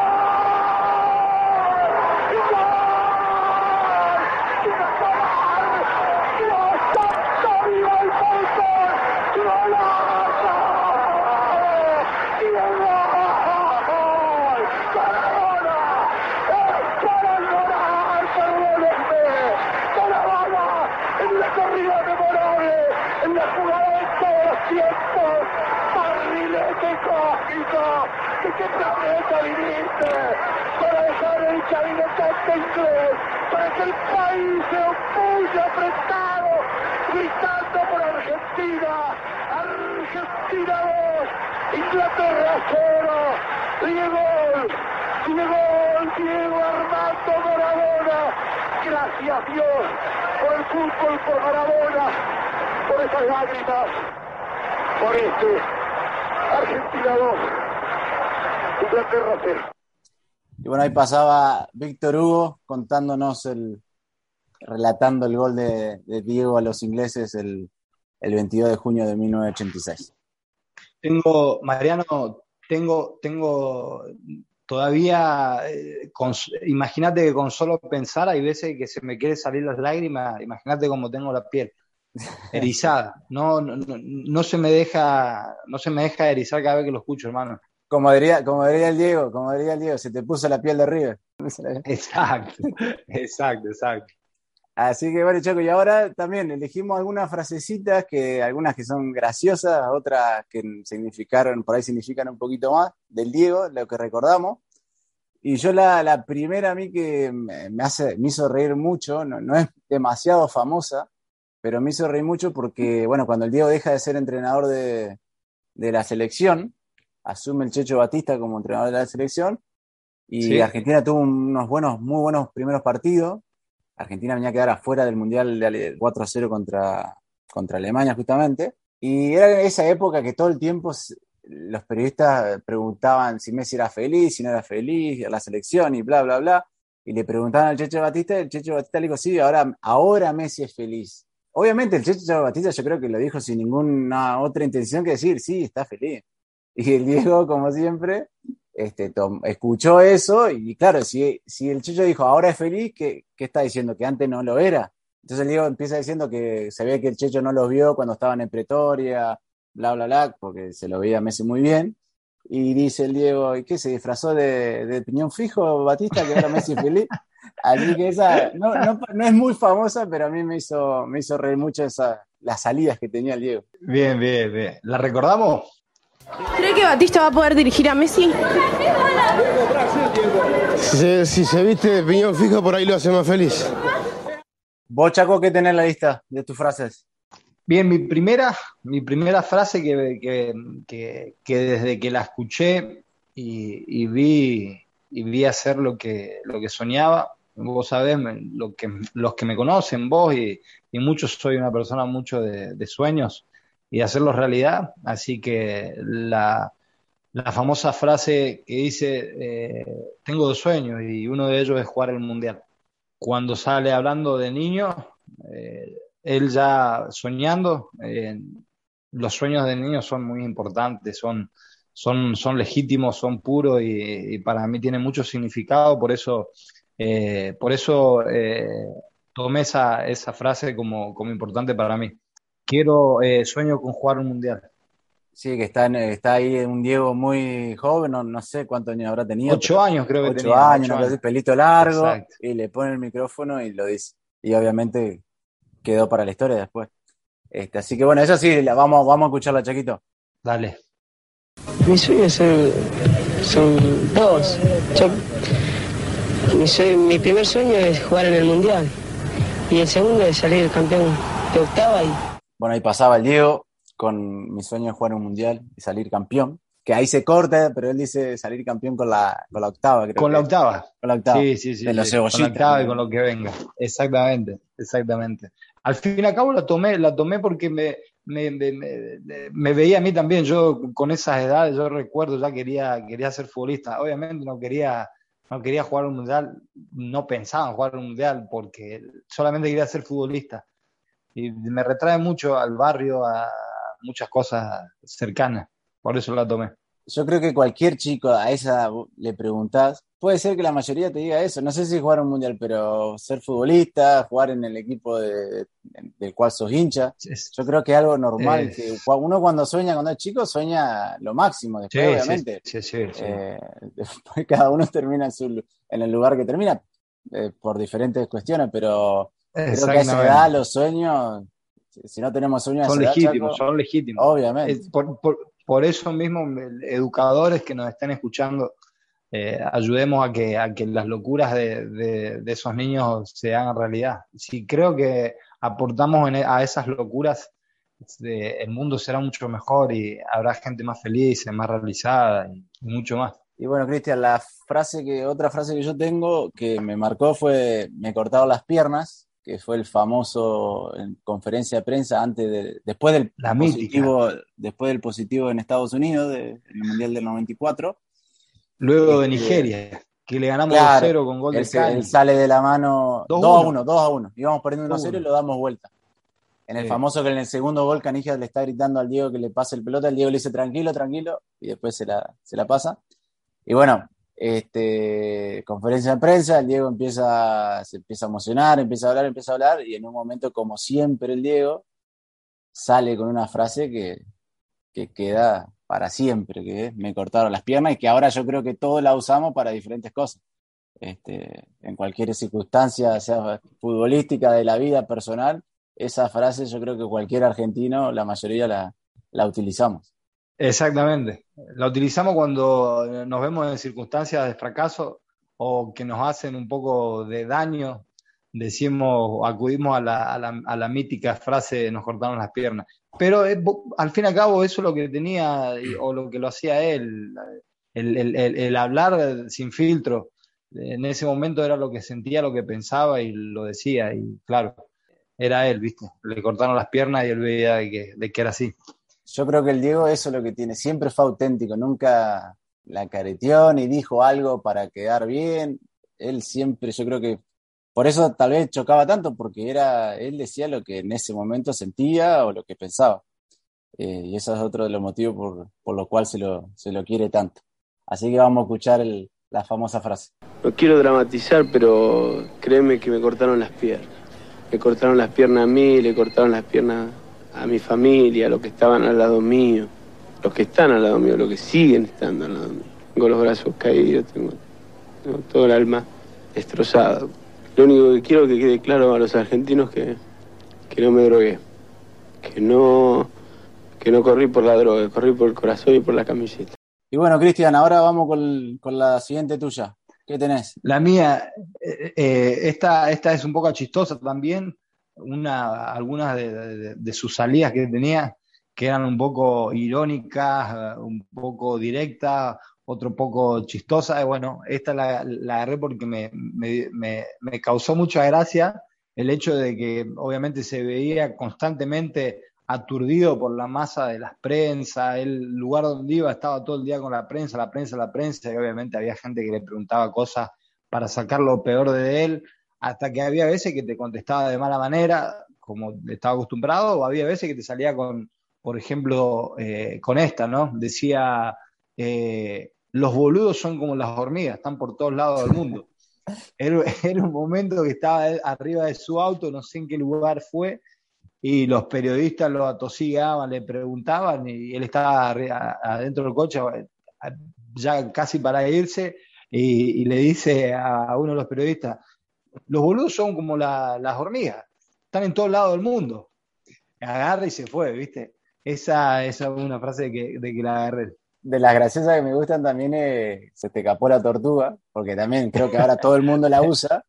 Qué planeta viniste para dejar el chavinetante inglés, para que el país se opulle apretado, gritando por Argentina, Argentina 2, Inglaterra 0, Diego, Diego, Diego Armando Maradona, gracias Dios por el fútbol, por Maradona, por esas lágrimas, por este Argentina 2. Y bueno, ahí pasaba Víctor Hugo contándonos el, relatando el gol de, Diego a los ingleses el, el 22 de junio de 1986. Tengo, Mariano, tengo, tengo todavía, eh, imagínate que con solo pensar hay veces que se me quiere salir las lágrimas, imagínate cómo tengo la piel erizada, no, no, no, no, se me deja, no se me deja erizar cada vez que lo escucho, hermano. Como diría, como diría el Diego, como diría el Diego, se te puso la piel de River. Exacto, exacto, exacto. Así que bueno, Chaco, y ahora también elegimos algunas frasecitas, que algunas que son graciosas, otras que significaron, por ahí significan un poquito más, del Diego, lo que recordamos. Y yo la, la primera a mí que me, hace, me hizo reír mucho, no, no, es demasiado famosa, pero me hizo reír mucho porque, bueno, cuando el Diego deja de ser entrenador de, de la selección, asume el Checho Batista como entrenador de la selección y Argentina tuvo unos buenos, muy buenos primeros partidos. Argentina venía a quedar afuera del Mundial de 4 0 contra, contra Alemania justamente. Y era esa época que todo el tiempo los periodistas preguntaban si Messi era feliz, si no era feliz, la selección y bla, bla, bla. Y le preguntaban al Checho Batista, y el Checho Batista le dijo, sí, ahora, ahora Messi es feliz. Obviamente el Checho Batista yo creo que lo dijo sin ninguna otra intención que decir, sí, está feliz. Y el Diego, como siempre, este, escuchó eso y claro, si, si el Chicho dijo ahora es feliz, ¿qué, ¿qué, está diciendo? Que antes no lo era. Entonces el Diego empieza diciendo que se ve que el Checho no los vio cuando estaban en Pretoria, bla, bla, bla, porque se lo veía Messi muy bien. Y dice el Diego, ¿y qué? ¿Se disfrazó de, de piñón fijo Batista que ahora Messi es feliz? Así que esa no, no, no, es muy famosa, pero a mí me hizo, me hizo reír mucho esa, las salidas que tenía el Diego. Bien, bien, bien. ¿La recordamos? ¿Cree que Batista va a poder dirigir a Messi? Si se, viste de piñón fijo, por ahí lo hace más feliz. Vos, Chaco, ¿qué tenés en la lista de tus frases? Bien, mi primera, mi primera frase que, que, que, desde que la escuché y, vi, y vi hacer lo que, lo que soñaba, vos sabés, lo que, los que me conocen, vos y, y muchos, soy una persona mucho de, de sueños, y hacerlos realidad. Así que la, la famosa frase que dice, eh, tengo dos sueños y uno de ellos es jugar el Mundial. Cuando sale hablando de niño, eh, él ya soñando, eh, los sueños de niño son muy importantes, son, son, son legítimos, son puros y, y para mí tienen mucho significado, por eso, eh, por eso tomé esa, esa frase como, como importante para mí. Quiero, eh, sueño con jugar un mundial. Sí, que está, en- está ahí un Diego muy joven, no, no sé cuántos años habrá tenido. Ocho años creo que ocho tenía, años, ocho años. pelito largo, Exacto. y le pone el micrófono y lo dice. Y obviamente quedó para la historia después. Este, así que bueno, eso sí, la vamos, vamos a escucharla, Chaquito. Dale. Mis sueños son, son dos. Yo- mi, sue- mi primer sueño es jugar en el Mundial y el segundo es salir campeón de octava y Bueno, ahí pasaba el Diego con mi sueño de jugar un mundial y salir campeón. Que ahí se corta, pero él dice salir campeón con la, con la octava, creo. Con la octava. Con la octava. Sí, sí, sí. De los sí. Con la octava y con lo que venga. Exactamente, exactamente. Al fin y al cabo la tomé, la tomé porque me, me, me, me- me veía a mí también. Yo con esas edades, yo recuerdo, ya quería, quería ser futbolista. Obviamente no quería, no quería jugar un mundial, no pensaba en jugar un mundial porque solamente quería ser futbolista. Y me retrae mucho al barrio, a muchas cosas cercanas. Por eso la tomé. Yo creo que cualquier chico a esa le preguntás, puede ser que la mayoría te diga eso, no sé si jugar un mundial, pero ser futbolista, jugar en el equipo de- del cual sos hincha, yo creo que es algo normal, Es- que uno cuando sueña, cuando es chico, sueña lo máximo, después Sí, obviamente, sí, sí. eh, después cada uno termina en, su, en el lugar que termina, eh, por diferentes cuestiones, pero creo que a esa edad los sueños, si no tenemos sueños son edad, legítimos, Chaco, son legítimos. obviamente. Por, por- por eso mismo, educadores que nos estén escuchando, eh, ayudemos a que, a que las locuras de, de- de esos niños se hagan realidad. Si creo que aportamos en e- a esas locuras, este, el mundo será mucho mejor y habrá gente más feliz, más realizada y, mucho más. Y bueno, Cristian, la frase que, otra frase que yo tengo que me marcó fue me cortaron las piernas, que fue el famoso en conferencia de prensa antes de, después del La mítica. positivo, después del positivo en Estados Unidos, de- en el Mundial del 94. Luego de Este, Nigeria, que le ganamos Claro, 2-0 con gol de Cani. él sale de la mano 2 2-1. a 1, 2 a 1. Íbamos perdiendo 1 a 0 y 2-1. lo damos vuelta. En el Sí. famoso que en el segundo gol Canija le está gritando al Diego que le pase el pelota, el Diego le dice tranquilo, tranquilo, y después se la, se la pasa. Y bueno, este, conferencia de prensa, el Diego empieza, se empieza a emocionar, empieza a hablar, empieza a hablar, y en un momento, como siempre, el Diego sale con una frase que, que queda para siempre, que me cortaron las piernas, y que ahora yo creo que todos la usamos para diferentes cosas. Este, en cualquier circunstancia, sea futbolística, de la vida personal, esa frase yo creo que cualquier argentino, la mayoría la, la utilizamos. Exactamente. La utilizamos cuando nos vemos en circunstancias de fracaso o que nos hacen un poco de daño. Decimos, acudimos a la, mítica frase nos cortaron las piernas. Pero eh, al fin y al cabo eso es lo que tenía o lo que lo hacía él, el, hablar sin filtro. En ese momento era lo que sentía, lo que pensaba y lo decía. Y claro, era él, ¿viste? Le cortaron las piernas y él veía de que era así. Yo creo que el Diego eso es lo que tiene, siempre fue auténtico, nunca la careteó ni dijo algo para quedar bien. Él siempre, yo creo que por eso tal vez chocaba tanto, porque era, él decía lo que en ese momento sentía o lo que pensaba. Eh, y eso es otro de los motivos por, por lo cual se lo, se lo quiere tanto. Así que vamos a escuchar el- la famosa frase. No quiero dramatizar, pero créeme que me cortaron las piernas. Me cortaron las piernas a mí, le cortaron las piernas a mi familia, a los que estaban al lado mío, los que están al lado mío, los que siguen estando al lado mío. Tengo los brazos caídos, tengo, tengo todo el alma destrozado. Lo único que quiero que quede claro a los argentinos que, que no me drogué, que no, que no corrí por la droga, corrí por el corazón y por la camiseta. Y bueno, Cristian, ahora vamos con, con la siguiente tuya. ¿Qué tenés? La mía, eh, eh, esta, esta es un poco chistosa también. Una, algunas de, sus salidas que tenía que eran un poco irónicas, eh, un poco directas, otro poco chistosas. Bueno, esta la, la agarré porque me, me, me- causó mucha gracia el hecho de que obviamente se veía constantemente aturdido por la masa de las prensas, el lugar donde iba estaba todo el día con la prensa, la prensa, la prensa, y obviamente había gente que le preguntaba cosas para sacar lo peor de él, hasta que había veces que te contestaba de mala manera, como estaba acostumbrado, o había veces que te salía con, por ejemplo, eh, con esta, ¿no? Decía, eh, los boludos son como las hormigas, están por todos lados del mundo. Era, era, un momento que estaba arriba de su auto, no sé en qué lugar fue, y los periodistas lo atosigaban, le preguntaban, y él estaba adentro del coche, ya casi para irse, y, le dice a uno de los periodistas, los boludos son como las hormigas, están en todos lados del mundo. Agarra y se fue, ¿viste? Esa, esa es una frase de que, de que la agarré de las graciosas que me gustan también es Se te escapó la tortuga, porque también creo que ahora todo el mundo la usa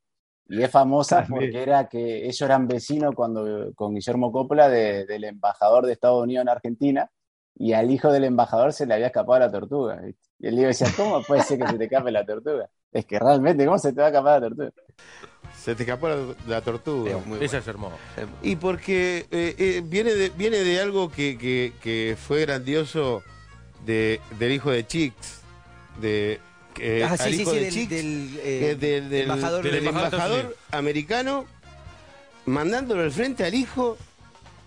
y es famosa porque era que ellos eran vecinos cuando, con Guillermo Coppola del embajador de Estados Unidos en Argentina y al hijo del embajador se le había escapado la tortuga. Y el hijo decía, ¿cómo puede ser que se te escape la tortuga? Es que realmente, ¿cómo se te va a escapar la tortuga? Se te escapó la, tortuga. Esa es hermosa. Y porque eh, eh, viene, de, viene de algo que, que, que fue grandioso de, del hijo de Chicks, de eh, ah, sí, sí, sí, del, eh, del, del, embajador, del embajador americano mandándolo al frente al hijo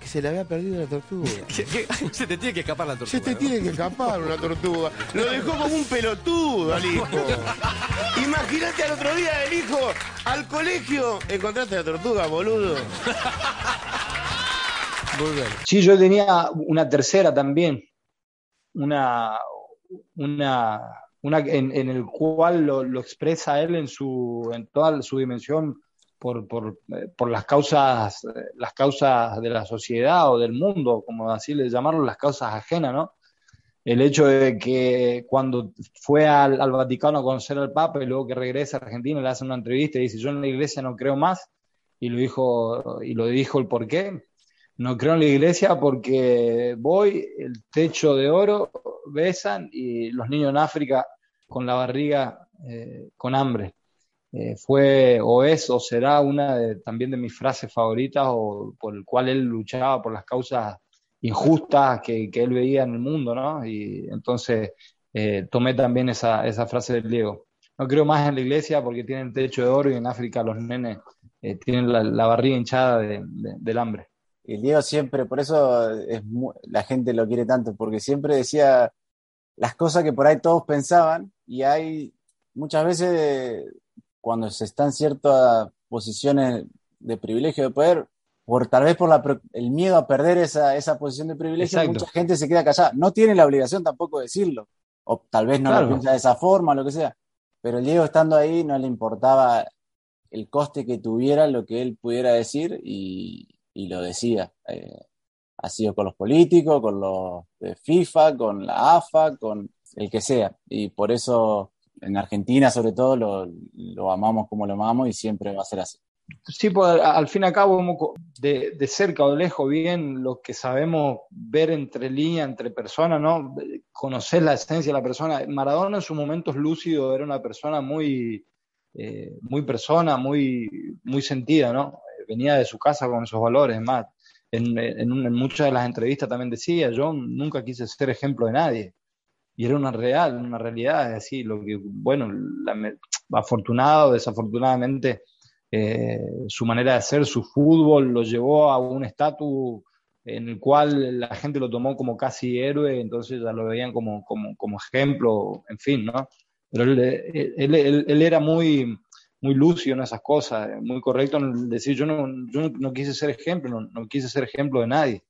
que se le había perdido la tortuga. se te tiene que escapar la tortuga. Se te tiene que escapar una tortuga. Lo dejó como un pelotudo al hijo. Imagínate al otro día el hijo al colegio. Encontraste la tortuga, boludo. Sí, yo tenía una tercera también una, una, una en, en, el cual lo, lo, expresa él en, su, en toda su dimensión por, por, eh, por, las, causas, eh, las causas de la sociedad o del mundo, como así le llamaron, las causas ajenas, ¿no? El hecho de que cuando fue al, al, Vaticano a conocer al Papa y luego que regresa a Argentina le hace una entrevista y dice, yo en la iglesia no creo más, y lo dijo, y lo dijo el por qué, no creo en la iglesia porque voy, el techo de oro besan y los niños en África con la barriga eh, con hambre. Eh, fue o es o será una de, también de mis frases favoritas o por el cual él luchaba por las causas injustas que, que él veía en el mundo, ¿no? Y entonces eh, tomé también esa, esa frase del Diego. No creo más en la iglesia porque tienen techo de oro y en África los nenes tienen la, barriga hinchada del hambre. Y Diego siempre, por eso es la gente lo quiere tanto, porque siempre decía las cosas que por ahí todos pensaban y hay muchas veces cuando se está en ciertas posiciones de privilegio de poder, por tal vez por la, el miedo a perder esa, esa posición de privilegio, mucha gente se queda callada. No tiene la obligación tampoco de decirlo, o tal vez no lo piensa de esa forma, lo que sea. Pero Diego estando ahí no le importaba el coste que tuviera lo que él pudiera decir y, y lo decía. Eh, ha sido con los políticos, con los de FIFA, con la AFA, con el que sea. Y por eso en Argentina sobre todo lo, amamos como lo amamos y siempre va a ser así. Sí, pues al fin y al cabo, de, de, cerca o de lejos, bien lo que sabemos ver entre líneas, entre personas, ¿no? Conocer la esencia de la persona. Maradona en sus momentos lúcidos era una persona muy, eh, muy persona, muy, muy sentida, ¿no? venía de su casa con esos valores, más. En, en, muchas de las entrevistas también decía, yo nunca quise ser ejemplo de nadie. Y era una real, una realidad, es lo que, bueno, la, afortunado, desafortunadamente, eh, su manera de hacer, su fútbol, lo llevó a un estatus en el cual la gente lo tomó como casi héroe, entonces ya lo veían como, como, como ejemplo, en fin, ¿no? Pero él, él, él, él era muy, muy lúcido en esas cosas, muy correcto en decir, yo no, yo no, quise ser ejemplo, no, quise ser ejemplo de nadie.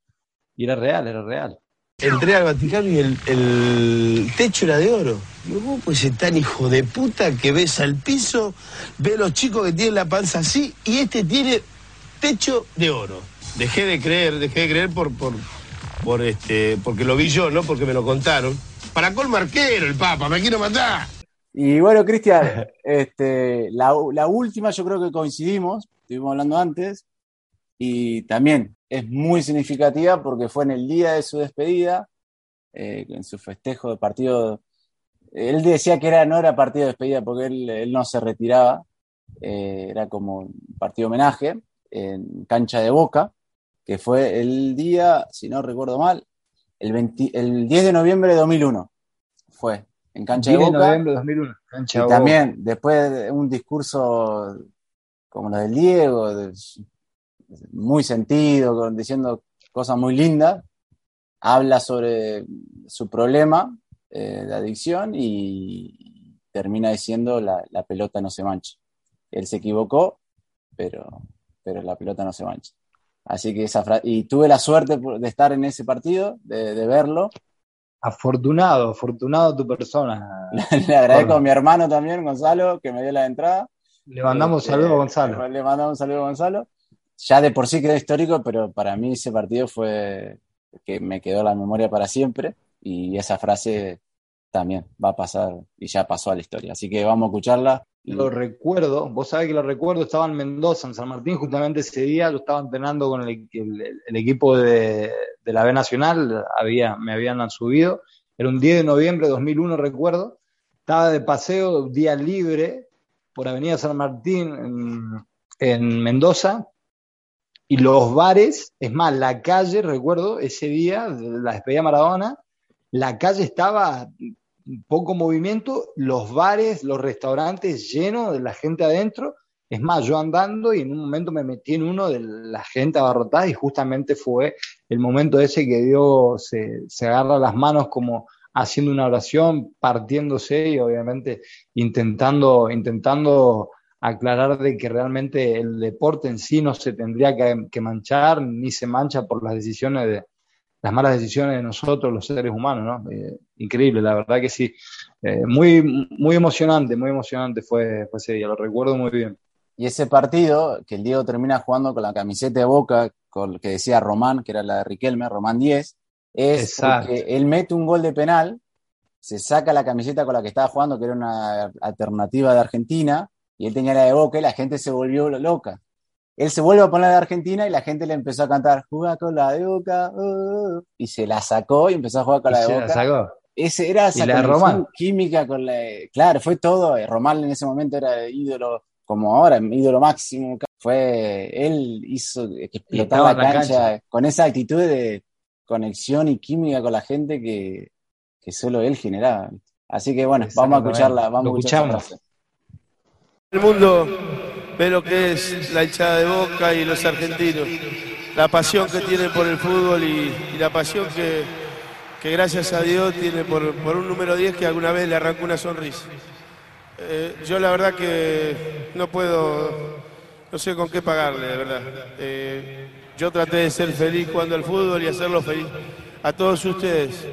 Y era real, era real. Entré al Vaticano y el, techo era de oro. Digo, ¿cómo puede ser tan hijo de puta que ves al piso, ve los chicos que tienen la panza así y este tiene techo de oro? Dejé de creer, dejé de creer por, este, porque lo vi yo, no porque me lo contaron. Para colmo arquero el Papa, me quiero matar. Y bueno, Cristian, este, la, última yo creo que coincidimos, estuvimos hablando antes, y también es muy significativa porque fue en el día de su despedida, eh, en su festejo de partido. Él decía que era, no era partido de despedida porque él, él no se retiraba, eh, era como un partido homenaje en cancha de boca, que fue el día, si no recuerdo mal, el, 20 el 10 de noviembre de 2001. Fue en Cancha 10 de de Boca. noviembre de 2001. Cancha y de Boca. también, después de un discurso como lo del Diego, de- muy sentido, con- diciendo cosas muy lindas, habla sobre su problema eh, de adicción y termina diciendo la, la pelota no se mancha. Él se equivocó, pero, pero la pelota no se mancha. Así que esa frase, y tuve la suerte de estar en ese partido, de, de verlo. Afortunado, afortunado tu persona. Le agradezco a mi hermano también, Gonzalo, que me dio la entrada. Le mandamos Este, saludos a Gonzalo. Le mandamos un saludo a Gonzalo. Ya de por sí quedó histórico, pero para mí ese partido fue que me quedó la memoria para siempre. Y esa frase también va a pasar y ya pasó a la historia. Así que vamos a escucharla. Lo recuerdo, vos sabés que lo recuerdo, estaba en Mendoza, en San Martín, justamente ese día yo estaba entrenando con el, el- el equipo de, de la B Nacional, había, me habían subido, era un 10 de noviembre de 2001, recuerdo, estaba de paseo, día libre, por Avenida San Martín, en, en Mendoza, y los bares, es más, la calle, recuerdo, ese día, la despedida de Maradona, la calle estaba poco movimiento, los bares, los restaurantes llenos de la gente adentro. Es más, yo andando y en un momento me metí en uno de la gente abarrotada y justamente fue el momento ese que Dios se, se agarra las manos como haciendo una oración, partiéndose y obviamente intentando, intentando aclarar de que realmente el deporte en sí no se tendría que, que manchar ni se mancha por las decisiones de, las malas decisiones de nosotros, los seres humanos, ¿no? Eh, increíble, la verdad que sí. Eh, muy, muy emocionante, muy emocionante fue, fue ese día, lo recuerdo muy bien. Y ese partido, que el Diego termina jugando con la camiseta de Boca, con, que decía Román, que era la de Riquelme, Román 10, es porque él mete un gol de penal, se saca la camiseta con la que estaba jugando, que era una alternativa de Argentina, y él tenía la de Boca y la gente se volvió loca. Él se vuelve a poner la de Argentina y la gente le empezó a cantar, juega con la de Boca, oh", y se la sacó y empezó a jugar con Y la de se la Boca. sacó. Ese era esa la Román. química con la de- Claro, fue todo. eh, Román en ese momento era ídolo, como ahora, ídolo máximo. Fue, él hizo que explotar estaba la la cancha, cancha. con esa actitud de conexión y química con la gente que, que solo él generaba. Así que bueno, vamos a escucharla, vamos Lo a escuchar. El mundo ve lo que es la hinchada de Boca y los argentinos, la pasión que tienen por el fútbol y, la pasión que, que gracias a Dios tiene por, por un número 10 que alguna vez le arrancó una sonrisa. Eh, yo la verdad que no puedo, no sé con qué pagarle, de verdad. Eh, yo traté de ser feliz jugando al fútbol y hacerlo feliz a todos ustedes.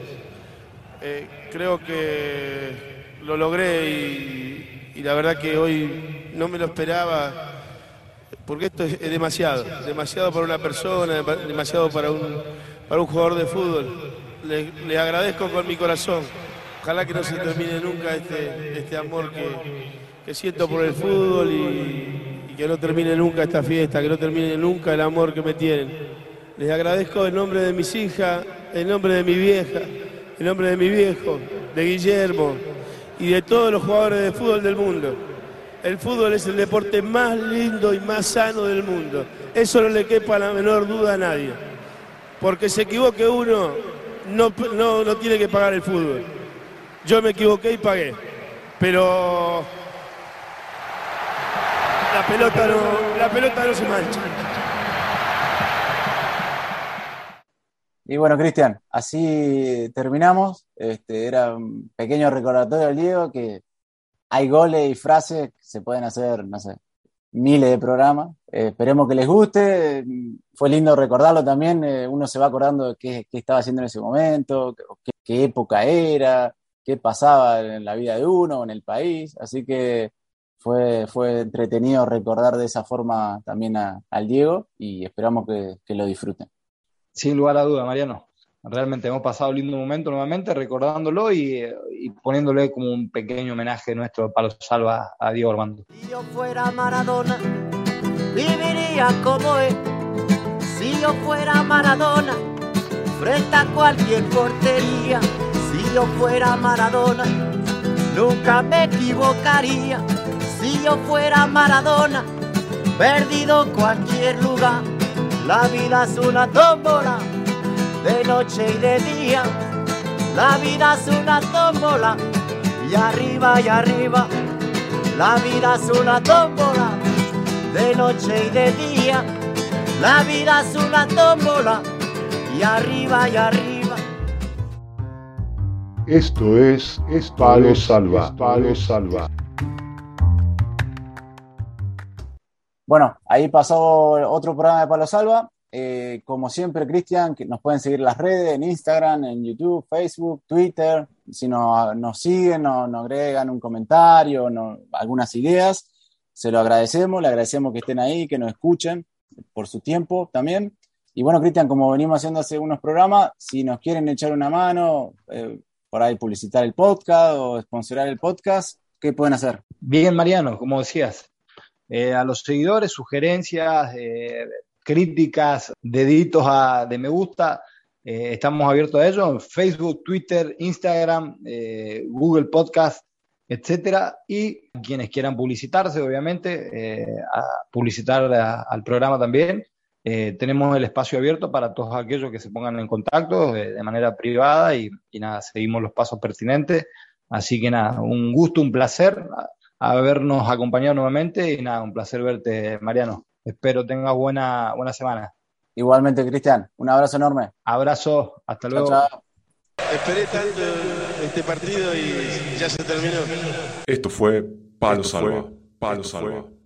Eh, creo que lo logré y la verdad que hoy no me lo esperaba, porque esto es, demasiado, demasiado para una persona, dem- demasiado para un, para un jugador de fútbol. Le, le agradezco con mi corazón. Ojalá que no se termine nunca este, este amor que, que siento por el fútbol y, y que no termine nunca esta fiesta, que no termine nunca el amor que me tienen. Les agradezco en nombre de mis hijas, en nombre de mi vieja, en nombre de mi viejo, de Guillermo y de todos los jugadores de fútbol del mundo. El fútbol es el deporte más lindo y más sano del mundo. Eso no le quepa la menor duda a nadie. Porque se equivoque uno, no, no, no tiene que pagar el fútbol. Yo me equivoqué y pagué. Pero la pelota no, la pelota no se mancha. Y bueno, Cristian, así terminamos. Este, era un pequeño recordatorio al Diego que hay goles y frases que se pueden hacer, no sé, miles de programas. Eh, esperemos que les guste. Fue lindo recordarlo también. eh, uno se va acordando de qué, estaba haciendo en ese momento, qué, qué época era, qué pasaba en la vida de uno o en el país. Así que fue, fue entretenido recordar de esa forma también a- al Diego y esperamos que, que lo disfruten. Sin lugar a duda, Mariano. Realmente hemos pasado un lindo momento nuevamente recordándolo y, poniéndole como un pequeño homenaje nuestro para salva a Diego Armando. Si yo fuera Maradona, viviría como él. Si yo fuera Maradona, frente a cualquier portería. Si yo fuera Maradona, nunca me equivocaría. Si yo fuera Maradona, perdido cualquier lugar. La vida es una tómbola, de noche y de día. La vida es una tómbola, y arriba y arriba. La vida es una tómbola, de noche y de día. La vida es una tómbola, y arriba y arriba. Esto es, es Palo Salva. Palo Salva. Bueno, ahí pasó otro programa de Palo Salva. Eh, como siempre, Cristian, nos pueden seguir en las redes, en Instagram, en YouTube, Facebook, Twitter. Si no, nos siguen, nos, agregan un comentario, algunas ideas, se lo agradecemos. Le agradecemos que estén ahí, que nos escuchen por su tiempo también. Y bueno, Cristian, como venimos haciendo hace unos programas, si nos quieren echar una mano, eh, por ahí publicitar el podcast o sponsorar el podcast, ¿qué pueden hacer? Bien, Mariano, como decías, eh, a los seguidores, sugerencias, eh, críticas, deditos a, de me gusta, eh, estamos abiertos a ello en Facebook, Twitter, Instagram, eh, Google Podcast, etcétera. Y quienes quieran publicitarse, obviamente, eh, a publicitar a- al programa también. Eh, tenemos el espacio abierto para todos aquellos que se pongan en contacto eh, de manera privada y, y nada, seguimos los pasos pertinentes. Así que nada, un gusto, un placer habernos acompañado nuevamente y nada, un placer verte, Mariano. Espero tengas buena, buena semana. Igualmente, Cristian, un abrazo enorme. Abrazo, hasta luego. Chao, chao. Esperé tanto este partido y ya se terminó. Esto fue Palo Salva. Palo Salva.